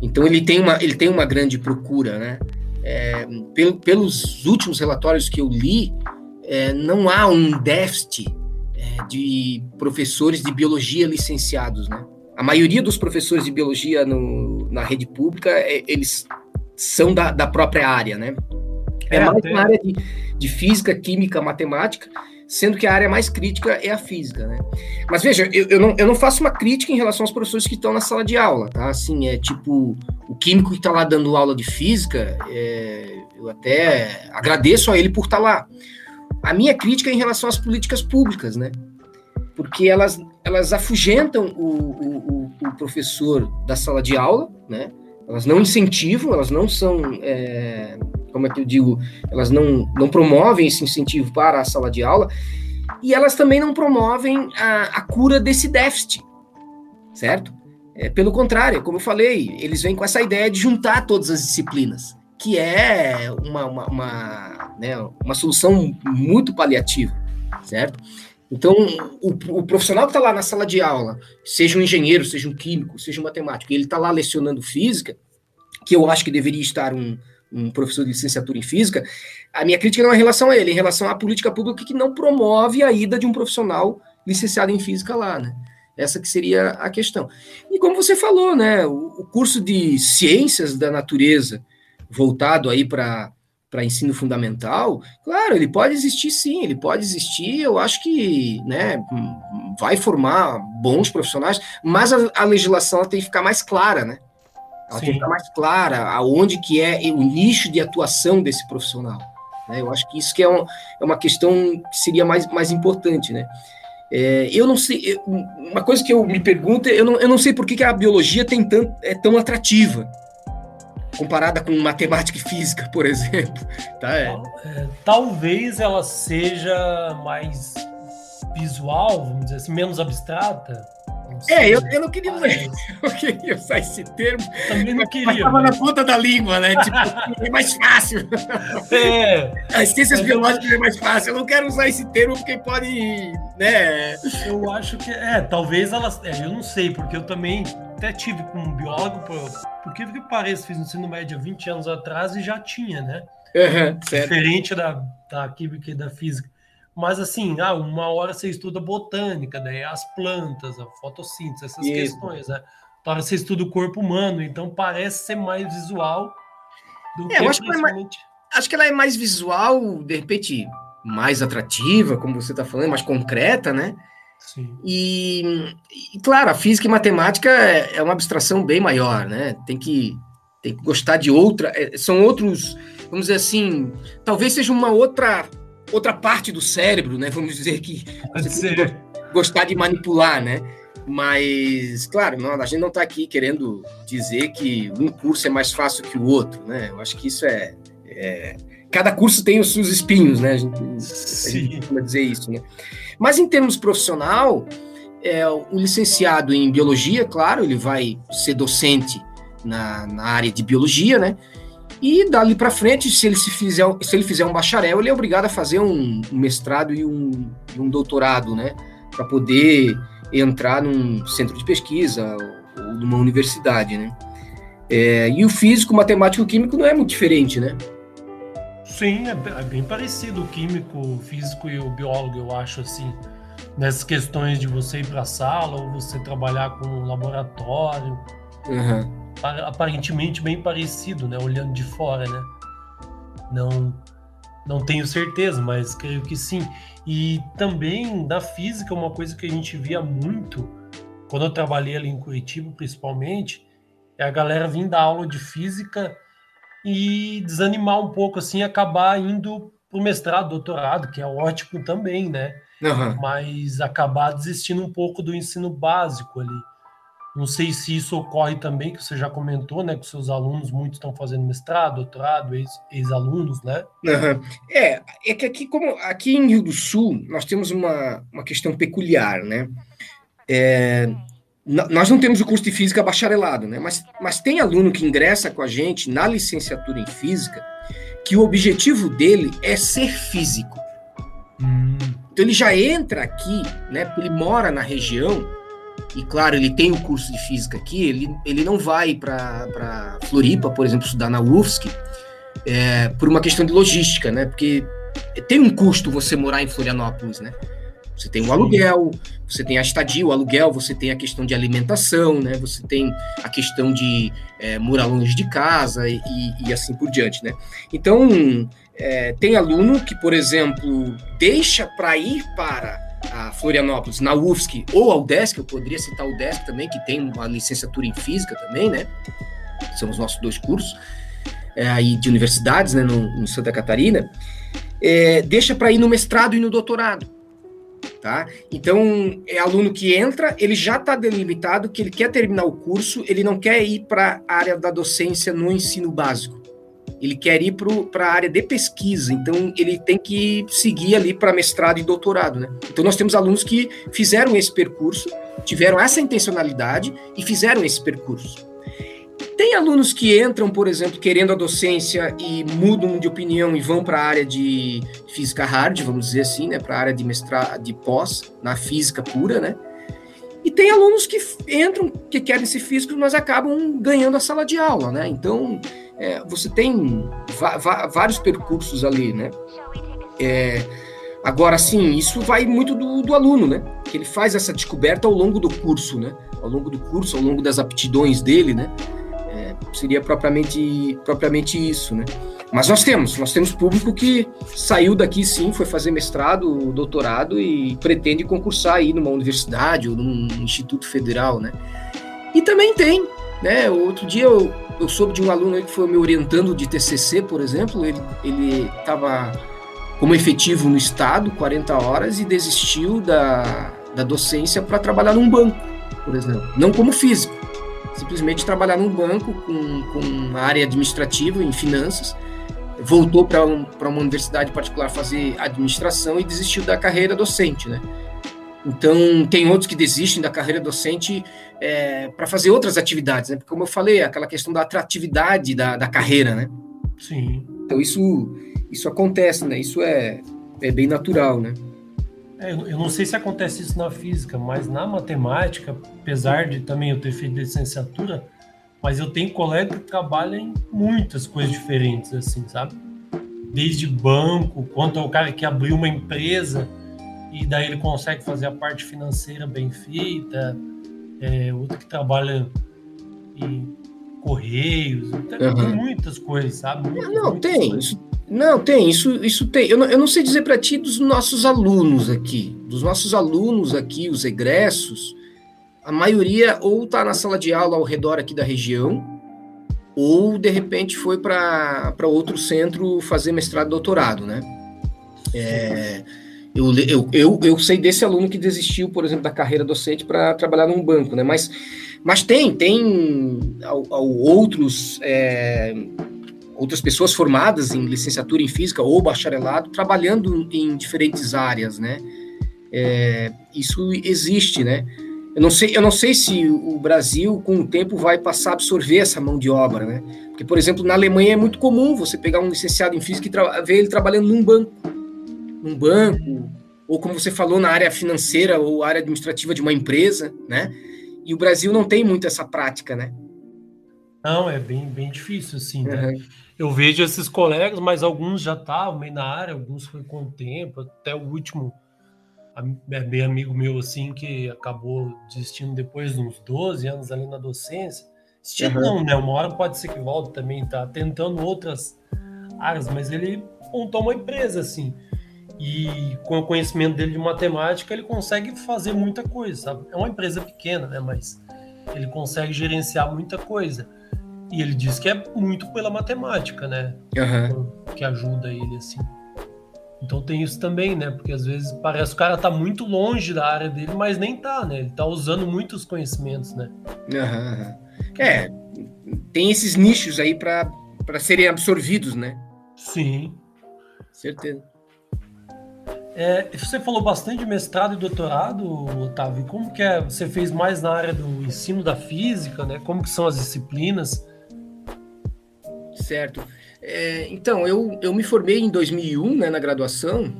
Speaker 2: Então ele tem uma, ele tem uma grande procura, né? É, pelo, pelos últimos relatórios que eu li, é, não há um déficit é, de professores de biologia licenciados, né? A maioria dos professores de biologia no, na rede pública, é, eles são da, da própria área, né? É, é mais na área de, de física, química, matemática, sendo que a área mais crítica é a física, né? Mas veja, eu, eu, não, eu não faço uma crítica em relação aos professores que estão na sala de aula, tá? Assim, é tipo, o químico que está lá dando aula de física, é, eu até agradeço a ele por estar tá lá. A minha crítica é em relação às políticas públicas, né? Porque elas, elas afugentam o, o, o professor da sala de aula, né? Elas não incentivam, elas não são é, como é que eu digo, elas não, não promovem esse incentivo para a sala de aula, e elas também não promovem a, a cura desse déficit, certo? É, pelo contrário, como eu falei, eles vêm com essa ideia de juntar todas as disciplinas, que é uma, uma, uma, né, uma solução muito paliativa, certo? Então, o, o profissional que está lá na sala de aula, seja um engenheiro, seja um químico, seja um matemático, ele está lá lecionando física, que eu acho que deveria estar um, um professor de licenciatura em física, a minha crítica não é em relação a ele, é em relação à política pública que não promove a ida de um profissional licenciado em física lá, né? Essa que seria a questão. E como você falou, né, o curso de ciências da natureza voltado aí para para ensino fundamental, claro, ele pode existir sim, ele pode existir, eu acho que né, vai formar bons profissionais, mas a, a legislação tem que ficar mais clara, né? Ela sim. tem que ficar mais clara aonde que é o nicho de atuação desse profissional. Né? Eu acho que isso que é, um, é uma questão que seria mais, mais importante, né? É, eu não sei, uma coisa que eu me pergunto, eu não, eu não sei por que, que a biologia tem tanto, é tão atrativa comparada com matemática e física, por exemplo. Tá? É.
Speaker 1: É, talvez ela seja mais visual, vamos dizer assim, menos abstrata.
Speaker 2: É, eu, eu não queria usar, eu queria usar esse termo.
Speaker 1: Também não queria. Mas
Speaker 2: estava mas... na ponta da língua, né? Tipo, é mais fácil. É. As ciências mas biológicas é mais fácil. Eu não quero usar esse termo porque pode, né?
Speaker 1: Eu acho que é, talvez elas, é, eu não sei, porque eu também até tive com um biólogo, porque que pareça, fiz ensino médio há 20 anos atrás e já tinha, né?
Speaker 2: Uhum,
Speaker 1: Diferente da, da química e da física. Mas assim, ah, uma hora você estuda botânica, daí as plantas, a fotossíntese, essas Isso. questões, né? Outra hora você estuda o corpo humano, então parece ser mais visual
Speaker 2: do é, que acho principalmente... Que mais, acho que ela é mais visual, de repente, mais atrativa, como você está falando, mais concreta, né?
Speaker 1: Sim.
Speaker 2: E, e, claro, a física e matemática é, é, uma abstração bem maior, né? Tem que, tem que gostar de outra. É, são outros, vamos dizer assim, talvez seja uma outra outra parte do cérebro, né? Vamos dizer que gostar de manipular, né? Mas, claro, não, a gente não está aqui querendo dizer que um curso é mais fácil que o outro, né? Eu acho que isso é, é cada curso tem os seus espinhos, né? A gente, a gente costuma dizer isso, né? Mas em termos profissional, é, o licenciado em biologia, claro, ele vai ser docente na, na área de biologia, né? E dali para frente, se ele, se, fizer, se ele fizer um bacharel, ele é obrigado a fazer um, um mestrado e um, um doutorado, né? Para poder entrar num centro de pesquisa ou, ou numa universidade, né? É, e o físico, matemático, químico não é muito diferente, né?
Speaker 1: Sim, é, é bem parecido o químico, o físico e o biólogo, eu acho assim. Nessas questões de você ir para a sala ou você trabalhar com um laboratório.
Speaker 2: Uhum
Speaker 1: aparentemente bem parecido, né? Olhando de fora, né? Não, não tenho certeza, mas creio que sim. E também da física, uma coisa que a gente via muito quando eu trabalhei ali em Curitiba, principalmente, é a galera vir da aula de física e desanimar um pouco, assim, acabar indo para o mestrado, doutorado, que é ótimo também, né?
Speaker 2: Uhum.
Speaker 1: Mas acabar desistindo um pouco do ensino básico ali. Não sei se isso ocorre também, que você já comentou, né? Que seus alunos muitos estão fazendo mestrado, doutorado, ex-alunos, né?
Speaker 2: Uhum. É, é que aqui, como aqui em Rio do Sul, nós temos uma, uma questão peculiar, né? É, nós não temos o curso de física bacharelado, né? Mas, mas tem aluno que ingressa com a gente na licenciatura em física que o objetivo dele é ser físico. Hum. Então ele já entra aqui, né? Ele mora na região e claro, ele tem o curso de física aqui, ele, ele não vai para Floripa, por exemplo, estudar na UFSC, é, por uma questão de logística, né? Porque tem um custo você morar em Florianópolis, né? Você tem o aluguel, você tem a estadia, o aluguel, você tem a questão de alimentação, né? Você tem a questão de é, morar longe de casa e, e, assim por diante, né? Então, é, tem aluno que, por exemplo, deixa para ir para a Florianópolis, na UFSC ou ao UDESC, eu poderia citar o UDESC também, que tem uma licenciatura em física também, né? São os nossos dois cursos é, aí de universidades, né, no, no Santa Catarina. É, deixa para ir no mestrado e no doutorado. Tá? Então, é aluno que entra, ele já está delimitado que ele quer terminar o curso, ele não quer ir para a área da docência no ensino básico ele quer ir para a área de pesquisa, então ele tem que seguir ali para mestrado e doutorado, né? Então nós temos alunos que fizeram esse percurso, tiveram essa intencionalidade e fizeram esse percurso. Tem alunos que entram, por exemplo, querendo a docência e mudam de opinião e vão para a área de física hard, vamos dizer assim, né, para a área de mestrado, de pós na física pura, né? E tem alunos que entram, que querem ser físicos, mas acabam ganhando a sala de aula, né? Então, é, você tem vários percursos ali, né? É, agora, sim, isso vai muito do, do, aluno, né? Que ele faz essa descoberta ao longo do curso, né? Ao longo do curso, ao longo das aptidões dele, né? É, seria propriamente, propriamente isso, né? Mas nós temos, nós temos público que saiu daqui sim, foi fazer mestrado, doutorado e pretende concursar aí numa universidade ou num instituto federal, né? E também tem, né? Outro dia eu, eu soube de um aluno que foi me orientando de TCC, por exemplo, ele estava como efetivo no estado, 40 horas, e desistiu da, da docência para trabalhar num banco, por exemplo, não como físico, simplesmente trabalhar num banco com, com área administrativa em finanças. Voltou para um, uma universidade particular fazer administração e desistiu da carreira docente, né? Então, tem outros que desistem da carreira docente é, para fazer outras atividades, né? Porque, como eu falei, aquela questão da atratividade da, da carreira, né?
Speaker 1: Sim.
Speaker 2: Então, isso, isso acontece, né? Isso é, é bem natural, né?
Speaker 1: É, eu não sei se acontece isso na física, mas na matemática, apesar de também eu ter feito licenciatura, mas eu tenho colega que trabalha em muitas coisas diferentes, assim, sabe? Desde banco, quanto ao cara que abriu uma empresa e daí ele consegue fazer a parte financeira bem feita, é, outro que trabalha em correios, tem, uhum. muitas coisas, sabe?
Speaker 2: Muitas, não, tem. Coisas. Isso, não, tem, isso, isso tem. Eu não, eu não sei dizer para ti dos nossos alunos aqui, dos nossos alunos aqui, os egressos, a maioria ou está na sala de aula ao redor aqui da região, ou de repente foi para outro centro fazer mestrado e doutorado, né? É, eu, eu, eu, eu sei desse aluno que desistiu, por exemplo, da carreira docente para trabalhar num banco, né? Mas, mas tem, tem ao, ao outros, é, outras pessoas formadas em licenciatura em física ou bacharelado trabalhando em diferentes áreas, né? É, isso existe, né? Eu não sei, eu não sei se o Brasil, com o tempo, vai passar a absorver essa mão de obra, né? Porque, por exemplo, na Alemanha é muito comum você pegar um licenciado em física e ver ele trabalhando num banco. Num banco, ou como você falou, na área financeira ou área administrativa de uma empresa, né? E o Brasil não tem muito essa prática, né?
Speaker 1: Não, é bem, bem difícil, assim, né? Uhum. Eu vejo esses colegas, mas alguns já estavam meio na área, alguns foi com o tempo, até o último é bem amigo meu, assim, que acabou desistindo depois de uns 12 anos ali na docência. Desistindo uhum. não, né? Uma hora pode ser que volte também, tá tentando outras áreas, mas ele montou uma empresa, assim. E com o conhecimento dele de matemática, ele consegue fazer muita coisa, sabe? É uma empresa pequena, né? Mas ele consegue gerenciar muita coisa. E ele diz que é muito pela matemática, né?
Speaker 2: Uhum.
Speaker 1: Que ajuda ele, assim. Então tem isso também, né? Porque às vezes parece que o cara tá muito longe da área dele, mas nem tá, né? Ele tá usando muitos conhecimentos, né?
Speaker 2: Uhum. É, tem esses nichos aí para serem absorvidos, né?
Speaker 1: Sim.
Speaker 2: Certeza.
Speaker 1: É, você falou bastante de mestrado e doutorado, Otávio. Como que é? Você fez mais na área do ensino da física, né? Como que são as disciplinas?
Speaker 2: Certo. É, então, eu, eu me formei em 2001, né, na graduação,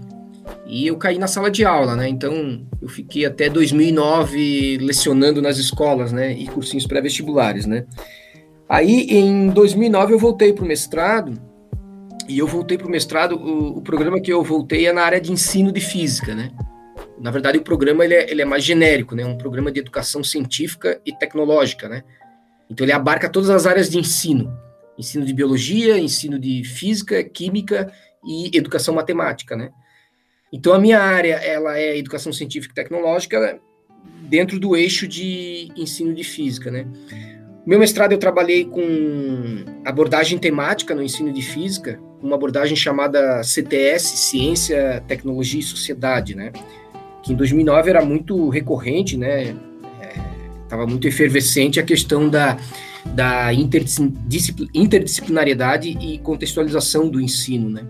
Speaker 2: e eu caí na sala de aula, né? Então, eu fiquei até 2009 lecionando nas escolas, né, e cursinhos pré-vestibulares, né? Aí, em 2009, eu voltei para o mestrado, e eu voltei para o mestrado, o, programa que eu voltei é na área de ensino de física, né? Na verdade, o programa ele é, ele é mais genérico, né? Um programa de educação científica e tecnológica, né? Então, ele abarca todas as áreas de ensino ensino de biologia, ensino de física, química e educação matemática, né? Então a minha área ela é educação científica e tecnológica dentro do eixo de ensino de física, né? Meu mestrado eu trabalhei com abordagem temática no ensino de física, uma abordagem chamada CTS, Ciência, Tecnologia e Sociedade, né? Que em 2009 era muito recorrente, né? Estava é, muito efervescente a questão da da interdisciplinariedade e contextualização do ensino, né?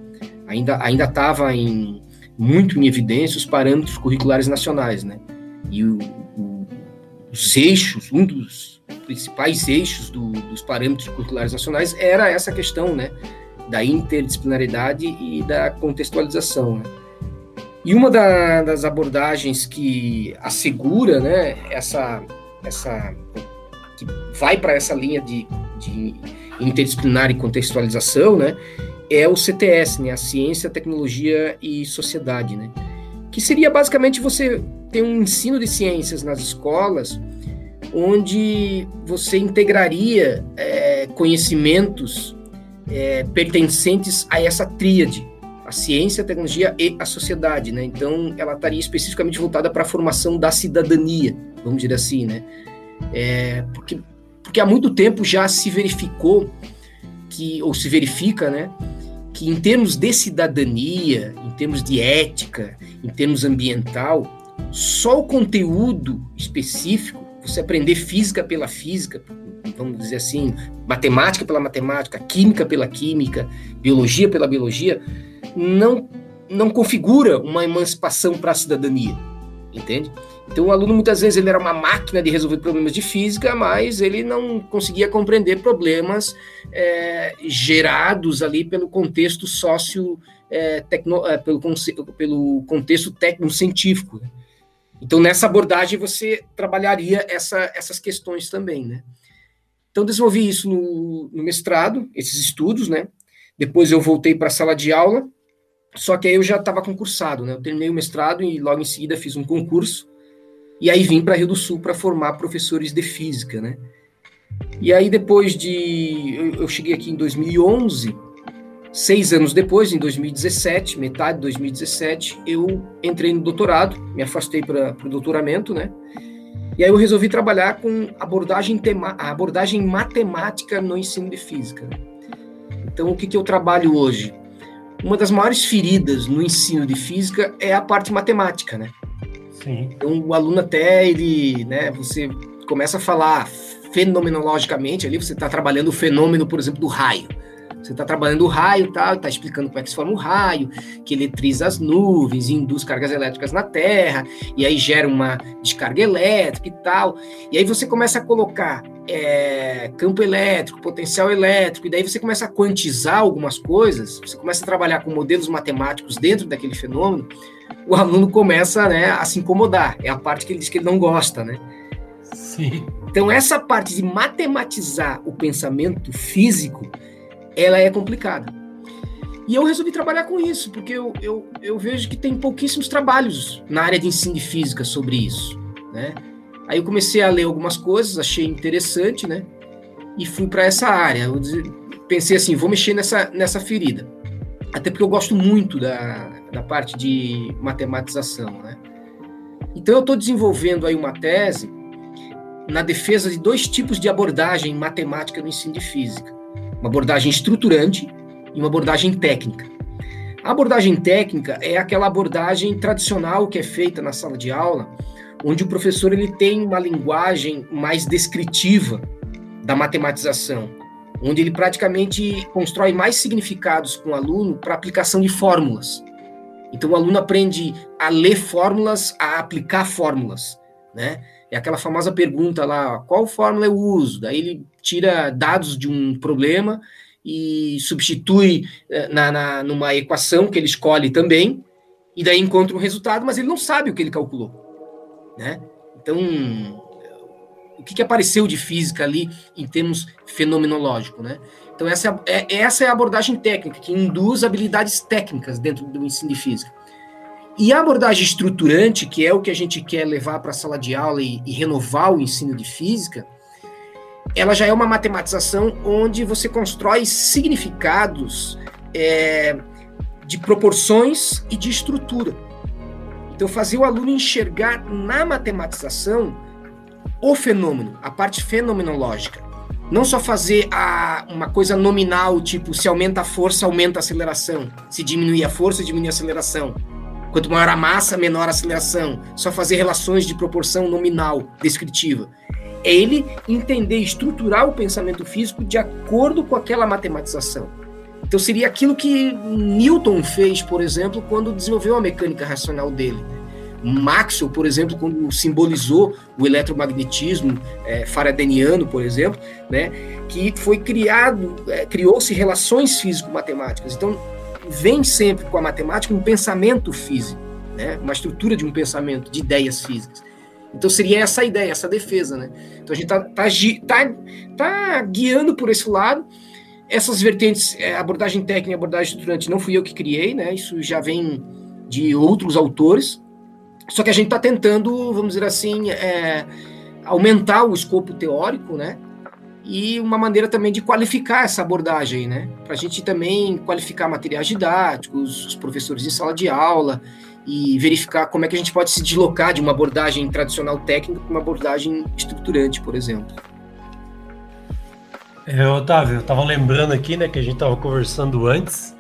Speaker 2: Ainda ainda estava em muito em evidência os parâmetros curriculares nacionais, né? E o, o, os eixos, um dos principais eixos do, dos parâmetros curriculares nacionais era essa questão, né? Da interdisciplinariedade e da contextualização, né? E uma da, das abordagens que assegura, né, essa essa que vai para essa linha de, de interdisciplinar e contextualização, né, é o CTS, né, a Ciência, Tecnologia e Sociedade, né, que seria basicamente você ter um ensino de ciências nas escolas, onde você integraria é, conhecimentos é, pertencentes a essa tríade, a ciência, a tecnologia e a sociedade, né? Então, ela estaria especificamente voltada para a formação da cidadania, vamos dizer assim, né? É, porque, porque há muito tempo já se verificou que, ou se verifica, né, que em termos de cidadania, em termos de ética, em termos ambiental, só o conteúdo específico, você aprender física pela física, vamos dizer assim, matemática pela matemática, química pela química, biologia pela biologia, não, não configura uma emancipação para a cidadania, entende? Então o aluno muitas vezes ele era uma máquina de resolver problemas de física, mas ele não conseguia compreender problemas é, gerados ali pelo contexto sócio é, tecno, é, pelo, pelo contexto técnico-científico. Né? Então nessa abordagem você trabalharia essa, essas questões também, né? Então desenvolvi isso no, no mestrado, esses estudos, né? Depois eu voltei para a sala de aula só que aí eu já estava concursado, né? Eu terminei o mestrado e logo em seguida fiz um concurso. E aí vim para Rio do Sul para formar professores de física, né? E aí depois de eu, eu cheguei aqui em 2011, seis anos depois, em 2017, metade de 2017, eu entrei no doutorado, me afastei para o doutoramento, né? E aí eu resolvi trabalhar com abordagem tema, abordagem matemática no ensino de física. Então o que, que eu trabalho hoje? uma das maiores feridas no ensino de física é a parte matemática, né? Sim. Então o aluno até ele, né, você começa a falar fenomenologicamente ali, você está trabalhando o fenômeno, por exemplo, do raio. Você está trabalhando o raio, tal, está explicando como é que se forma o raio, que eletriza as nuvens, induz cargas elétricas na Terra, e aí gera uma descarga elétrica e tal. E aí você começa a colocar é, campo elétrico, potencial elétrico, e daí você começa a quantizar algumas coisas, você começa a trabalhar com modelos matemáticos dentro daquele fenômeno, o aluno começa né, a se incomodar. É a parte que ele diz que ele não gosta, né? Sim. Então, essa parte de matematizar o pensamento físico ela é complicada. E eu resolvi trabalhar com isso, porque eu, eu, eu vejo que tem pouquíssimos trabalhos na área de ensino de física sobre isso, né? Aí eu comecei a ler algumas coisas, achei interessante, né? E fui para essa área. Eu pensei assim, vou mexer nessa, nessa ferida. Até porque eu gosto muito da, da parte de matematização, né? Então eu estou desenvolvendo aí uma tese na defesa de dois tipos de abordagem matemática no ensino de física uma abordagem estruturante e uma abordagem técnica. A abordagem técnica é aquela abordagem tradicional que é feita na sala de aula, onde o professor ele tem uma linguagem mais descritiva da matematização, onde ele praticamente constrói mais significados com o aluno para aplicação de fórmulas. Então o aluno aprende a ler fórmulas, a aplicar fórmulas, né? É aquela famosa pergunta lá, qual fórmula eu uso? Daí ele tira dados de um problema e substitui eh, na, na, numa equação que ele escolhe também, e daí encontra um resultado, mas ele não sabe o que ele calculou. Né? Então, o que, que apareceu de física ali em termos fenomenológicos? Né? Então, essa é, essa é a abordagem técnica, que induz habilidades técnicas dentro do ensino de física. E a abordagem estruturante, que é o que a gente quer levar para a sala de aula e, e, renovar o ensino de física, ela já é uma matematização onde você constrói significados é, de proporções e de estrutura. Então, fazer o aluno enxergar na matematização o fenômeno, a parte fenomenológica. Não só fazer a, uma coisa nominal, tipo se aumenta a força, aumenta a aceleração, se diminui a força, diminui a aceleração Quanto maior a massa, menor a aceleração. Só fazer relações de proporção nominal, descritiva. É ele entender, estruturar o pensamento físico de acordo com aquela matematização. Então seria aquilo que Newton fez, por exemplo, quando desenvolveu a mecânica racional dele. Maxwell, por exemplo, quando simbolizou o eletromagnetismo é, faradeniano, por exemplo, né, que foi criado, é, criou-se relações físico-matemáticas. Então, vem sempre com a matemática um pensamento físico, né? uma estrutura de um pensamento, de ideias físicas. Então seria essa a ideia, essa defesa. Né? Então a gente está tá, tá, tá guiando por esse lado. Essas vertentes, é, abordagem técnica e abordagem estruturante, não fui eu que criei, né? isso já vem de outros autores. Só que a gente está tentando, vamos dizer assim, é, aumentar o escopo teórico, né? E uma maneira também de qualificar essa abordagem, né? Para a gente também qualificar materiais didáticos, os professores em sala de aula e verificar como é que a gente pode se deslocar de uma abordagem tradicional técnica para uma abordagem estruturante, por exemplo.
Speaker 1: É, Otávio, eu estava lembrando aqui, né, que a gente estava conversando antes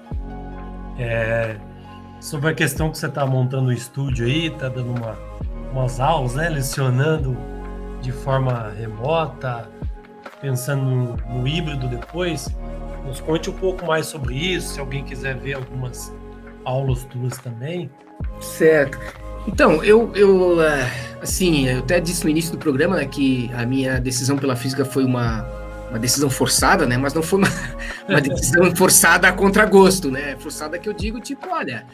Speaker 1: é, sobre a questão que você está montando o estúdio aí, está dando uma, umas aulas, né, lecionando de forma remota, pensando no, no híbrido depois. Nos conte um pouco mais sobre isso, se alguém quiser ver algumas aulas tuas também.
Speaker 2: Certo. Então, eu, eu é, assim, eu até disse no início do programa né, que a minha decisão pela física foi uma, uma decisão forçada, né? Mas não foi uma, uma decisão forçada a contragosto, né? Forçada que eu digo, tipo, olha,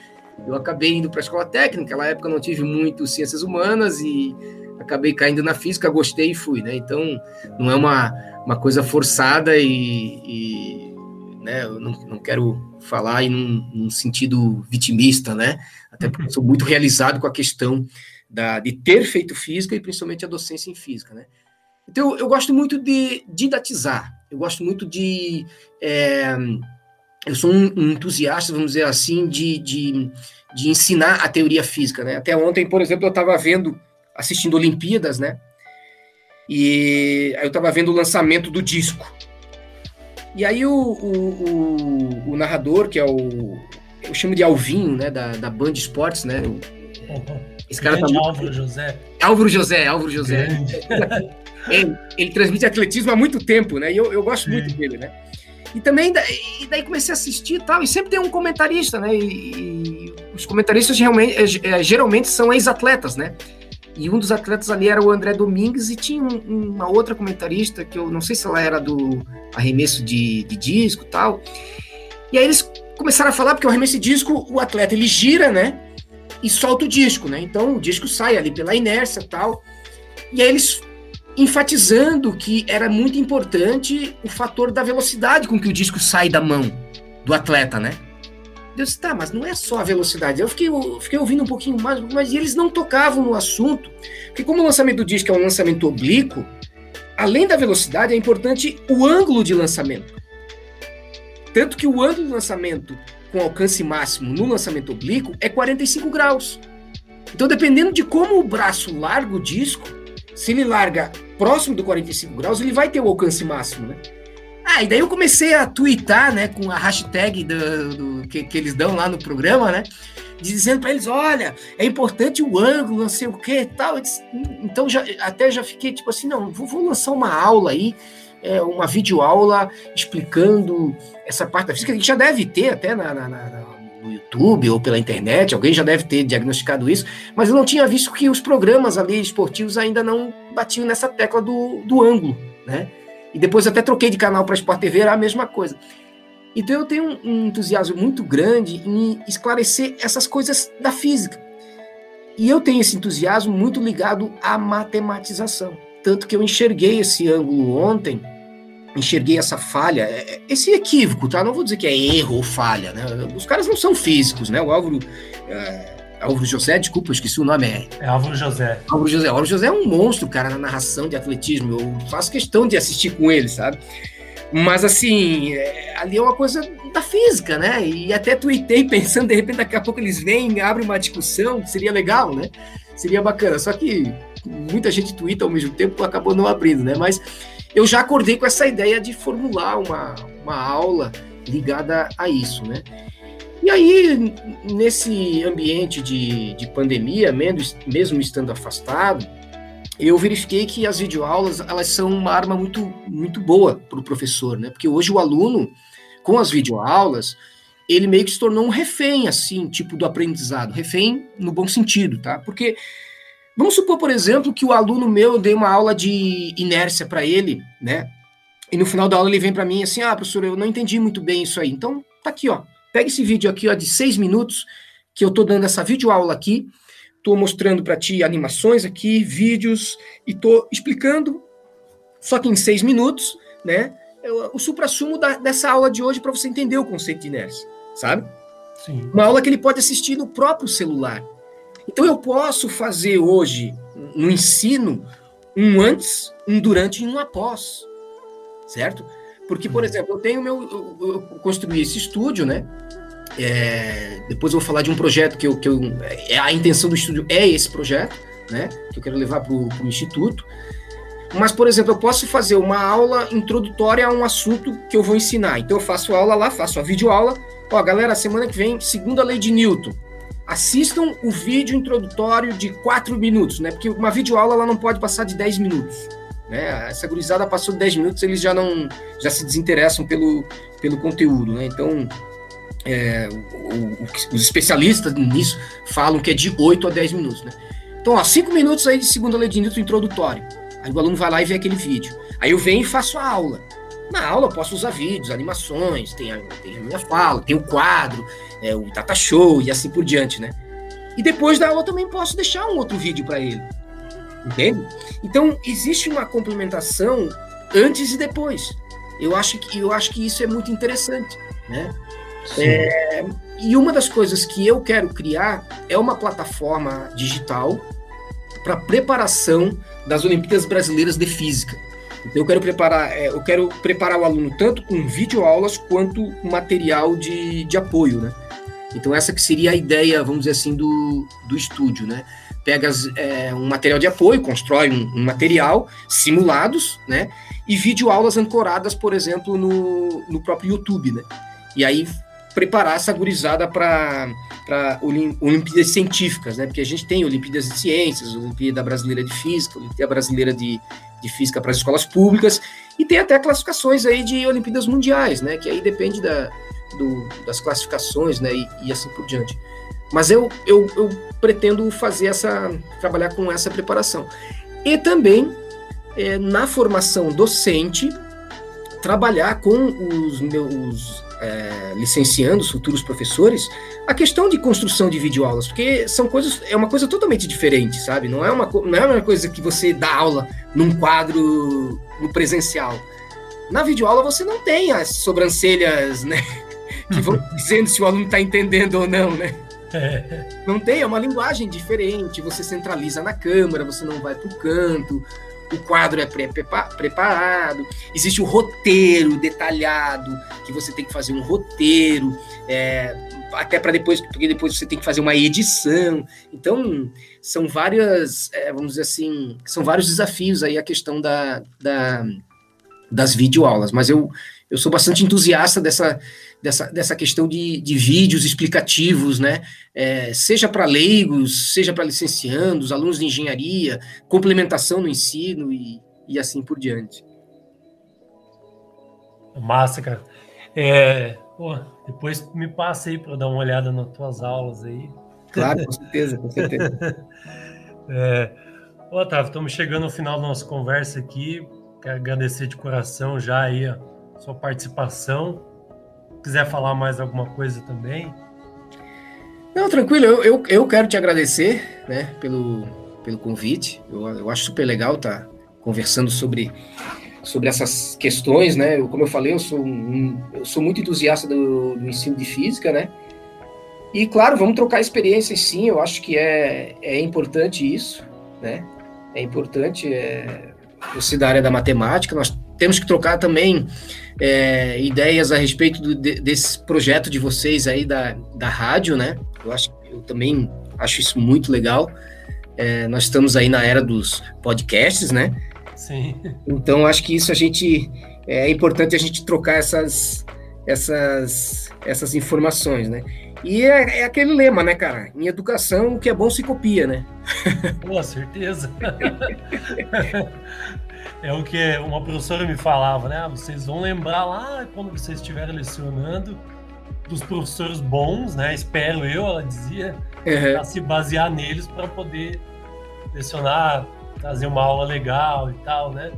Speaker 2: eu acabei indo para a escola técnica, naquela época eu não tive muito ciências humanas e acabei caindo na física, gostei e fui, né? Então, não é uma, uma coisa forçada e, e né, eu não, não quero falar em um, num sentido vitimista, né? Até porque eu sou muito realizado com a questão da, de ter feito física e principalmente a docência em física, né? Então, eu gosto muito de didatizar, eu gosto muito de. É, eu sou um, um, entusiasta, vamos dizer assim, de, de, de, ensinar a teoria física, né? Até ontem, por exemplo, eu estava vendo, assistindo Olimpíadas, né? E aí eu estava vendo o lançamento do disco. E aí o, o, o, o narrador, que é o. Eu chamo de Alvinho, né? Da, da Band Esportes, né?
Speaker 1: Esse cara tá muito... Álvaro José.
Speaker 2: Álvaro José, Álvaro José. ele, ele, transmite atletismo há muito tempo, né? E eu, eu gosto Sim. muito dele, né? E também, e daí comecei a assistir e tal, e sempre tem um comentarista, né? E, e os comentaristas realmente, é, geralmente são ex-atletas, né? E um dos atletas ali era o André Domingues e tinha um, uma outra comentarista que eu não sei se ela era do arremesso de, de disco tal. E aí eles começaram a falar, porque o arremesso de disco, o atleta ele gira, né? E solta o disco, né? Então o disco sai ali pela inércia tal. E aí eles enfatizando que era muito importante o fator da velocidade com que o disco sai da mão do atleta, né? Eu disse, tá, mas não é só a velocidade. Eu fiquei, eu fiquei ouvindo um pouquinho mais, mas eles não tocavam no assunto. Porque como o lançamento do disco é um lançamento oblíquo, além da velocidade, é importante o ângulo de lançamento. Tanto que o ângulo de lançamento com alcance máximo no lançamento oblíquo é 45 graus. Então, dependendo de como o braço larga o disco, se ele larga próximo do 45 graus, ele vai ter o alcance máximo, né? Ah, e daí eu comecei a twittar, né, com a hashtag do, do que, que, eles dão lá no programa, né, dizendo para eles, olha, é importante o ângulo, não sei o que, tal. Disse, então já até já fiquei tipo assim, não, vou, vou lançar uma aula aí, é, uma videoaula explicando essa parte da física que já deve ter até na, na, na, no YouTube ou pela internet, alguém já deve ter diagnosticado isso, mas eu não tinha visto que os programas ali esportivos ainda não batiam nessa tecla do, do ângulo, né? E depois até troquei de canal para Sport TV, era a mesma coisa. Então eu tenho um entusiasmo muito grande em esclarecer essas coisas da física. E eu tenho esse entusiasmo muito ligado à matematização. Tanto que eu enxerguei esse ângulo ontem, enxerguei essa falha, é, é, esse equívoco, tá? Não vou dizer que é erro ou falha, né? Os caras não são físicos, né? O Álvaro. É Álvaro José, desculpa, esqueci o nome.
Speaker 1: É, é Álvaro José.
Speaker 2: Álvaro José. Álvaro José é um monstro, cara, na narração de atletismo. Eu faço questão de assistir com ele, sabe? Mas, assim, é, ali é uma coisa da física, né? E até tuitei pensando, de repente, daqui a pouco eles vêm, abrem uma discussão, seria legal, né? Seria bacana. Só que muita gente tuita ao mesmo tempo, acabou não abrindo, né? Mas eu já acordei com essa ideia de formular uma, uma aula ligada a isso, né? E aí, nesse ambiente de, de pandemia, mesmo estando afastado, eu verifiquei que as videoaulas elas são uma arma muito, muito boa para o professor, né? Porque hoje o aluno, com as videoaulas, ele meio que se tornou um refém, assim, tipo do aprendizado. Refém no bom sentido, tá? Porque vamos supor, por exemplo, que o aluno meu dei uma aula de inércia para ele, né? E no final da aula ele vem para mim assim: ah, professor, eu não entendi muito bem isso aí. Então, tá aqui, ó. Pega esse vídeo aqui ó, de seis minutos, que eu estou dando essa videoaula aqui, estou mostrando para ti animações aqui, vídeos, e estou explicando, só que em seis minutos, né, o supra-sumo dessa aula de hoje para você entender o conceito de inércia, sabe? Sim. Uma aula que ele pode assistir no próprio celular. Então eu posso fazer hoje, no ensino, um antes, um durante e um após certo? Porque, por uhum. exemplo, eu tenho meu. Eu, eu construí esse estúdio, né? É, depois eu vou falar de um projeto que eu, que eu. É, a intenção do estúdio é esse projeto, né? Que eu quero levar para o instituto. Mas, por exemplo, eu posso fazer uma aula introdutória a um assunto que eu vou ensinar. Então eu faço aula lá, faço a videoaula. Ó, galera, semana que vem, segunda lei de Newton. Assistam o vídeo introdutório de 4 minutos, né? Porque uma videoaula ela não pode passar de 10 minutos. Né? Essa gurizada passou de 10 minutos, eles já não já se desinteressam pelo, pelo conteúdo, né? Então, é, o, o, os especialistas nisso falam que é de 8 a 10 minutos, né? Então, ó, 5 minutos aí de segunda lei de Newton introdutório. Aí o aluno vai lá e vê aquele vídeo. Aí eu venho e faço a aula. Na aula eu posso usar vídeos, animações, tem a, tem a minha fala, tem o quadro, é, o data show e assim por diante, né? E depois da aula também posso deixar um outro vídeo para ele. Entende? Então, existe uma complementação antes e depois. Eu acho que, eu acho que isso é muito interessante, né? É, e uma das coisas que eu quero criar é uma plataforma digital para preparação das Olimpíadas Brasileiras de Física. Então, eu quero preparar, é, eu quero preparar o aluno tanto com videoaulas quanto material de, de apoio, né? Então, essa que seria a ideia, vamos dizer assim, do, do estúdio, né? Pega é, um material de apoio, constrói um, um, material, simulados, né? E videoaulas ancoradas, por exemplo, no, no próprio YouTube, né? E aí preparar essa gurizada para Olimpíadas científicas, né? Porque a gente tem Olimpíadas de Ciências, Olimpíada Brasileira de Física, Olimpíada Brasileira de, de Física para as escolas públicas, e tem até classificações aí de Olimpíadas Mundiais, né? Que aí depende da, do, das classificações, né? E, e, assim por diante. Mas eu, eu, eu pretendo fazer essa, trabalhar com essa preparação. E também, é, na formação docente, trabalhar com os meus é, licenciando, futuros professores, a questão de construção de videoaulas, porque são coisas, é uma coisa totalmente diferente, sabe? Não é uma, não é uma coisa que você dá aula num quadro no presencial. Na videoaula você não tem as sobrancelhas, né? Que vão dizendo se o aluno está entendendo ou não, né? É. Não tem, é uma linguagem diferente. Você centraliza na câmera, você não vai para o canto, o quadro é pré preparado, existe um roteiro detalhado, que você tem que fazer um roteiro, é, até para depois, porque depois você tem que fazer uma edição. Então, são várias, é, vamos dizer assim, são vários desafios aí a questão da, da das videoaulas, mas eu, eu sou bastante entusiasta dessa, dessa, dessa questão de, de vídeos explicativos, né? É, seja para leigos, seja para licenciandos, alunos de engenharia, complementação no ensino e, e assim por diante.
Speaker 1: Massa, cara. É, pô, depois me passa aí para dar uma olhada nas tuas aulas aí.
Speaker 2: Claro, com certeza, com certeza.
Speaker 1: é, Otávio, estamos chegando ao final da nossa conversa aqui. Quero agradecer de coração já aí a sua participação. Se quiser falar mais alguma coisa também.
Speaker 2: Não, tranquilo, eu, eu, eu quero te agradecer né, pelo, pelo convite. Eu, eu acho super legal estar tá conversando sobre, sobre essas questões, né? Eu, como eu falei, eu sou, um, eu sou muito entusiasta do, do ensino de física, né? E claro, vamos trocar experiências sim, eu acho que é, é importante isso, né? É importante, é, você da área da matemática, nós temos que trocar também é, ideias a respeito do, de, desse projeto de vocês aí da, da rádio, né? Eu acho eu também acho isso muito legal. É, nós estamos aí na era dos podcasts, né?
Speaker 1: Sim.
Speaker 2: Então acho que isso a gente é importante a gente trocar essas essas essas informações, né? E é, é, aquele lema, né, cara? Em educação, o que é bom se copia, né?
Speaker 1: Com certeza. é o que uma professora me falava, né? Ah, vocês vão lembrar lá quando vocês estiverem lecionando dos professores bons, né? Espero eu, ela dizia, uhum. para se basear neles para poder lecionar, trazer uma aula legal e tal, né?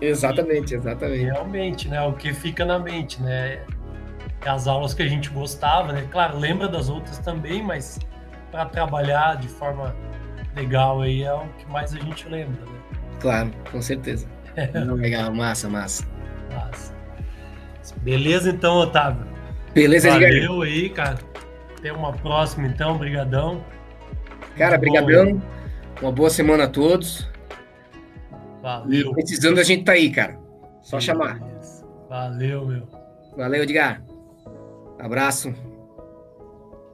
Speaker 2: Exatamente, exatamente.
Speaker 1: Realmente, né? O que fica na mente, né? as aulas que a gente gostava, né? Claro, lembra das outras também, mas para trabalhar de forma legal aí é o que mais a gente lembra, né?
Speaker 2: Claro, com certeza. legal, massa, massa. Massa.
Speaker 1: Beleza então, Otávio.
Speaker 2: Beleza,
Speaker 1: Valeu Edgar. aí, cara. Até uma próxima então, brigadão.
Speaker 2: Cara, brigadão. Uma boa semana a todos.
Speaker 1: Valeu.
Speaker 2: E precisando a gente tá aí, cara. Só Beleza. chamar.
Speaker 1: Valeu, meu.
Speaker 2: Valeu, Edgar. Abraço.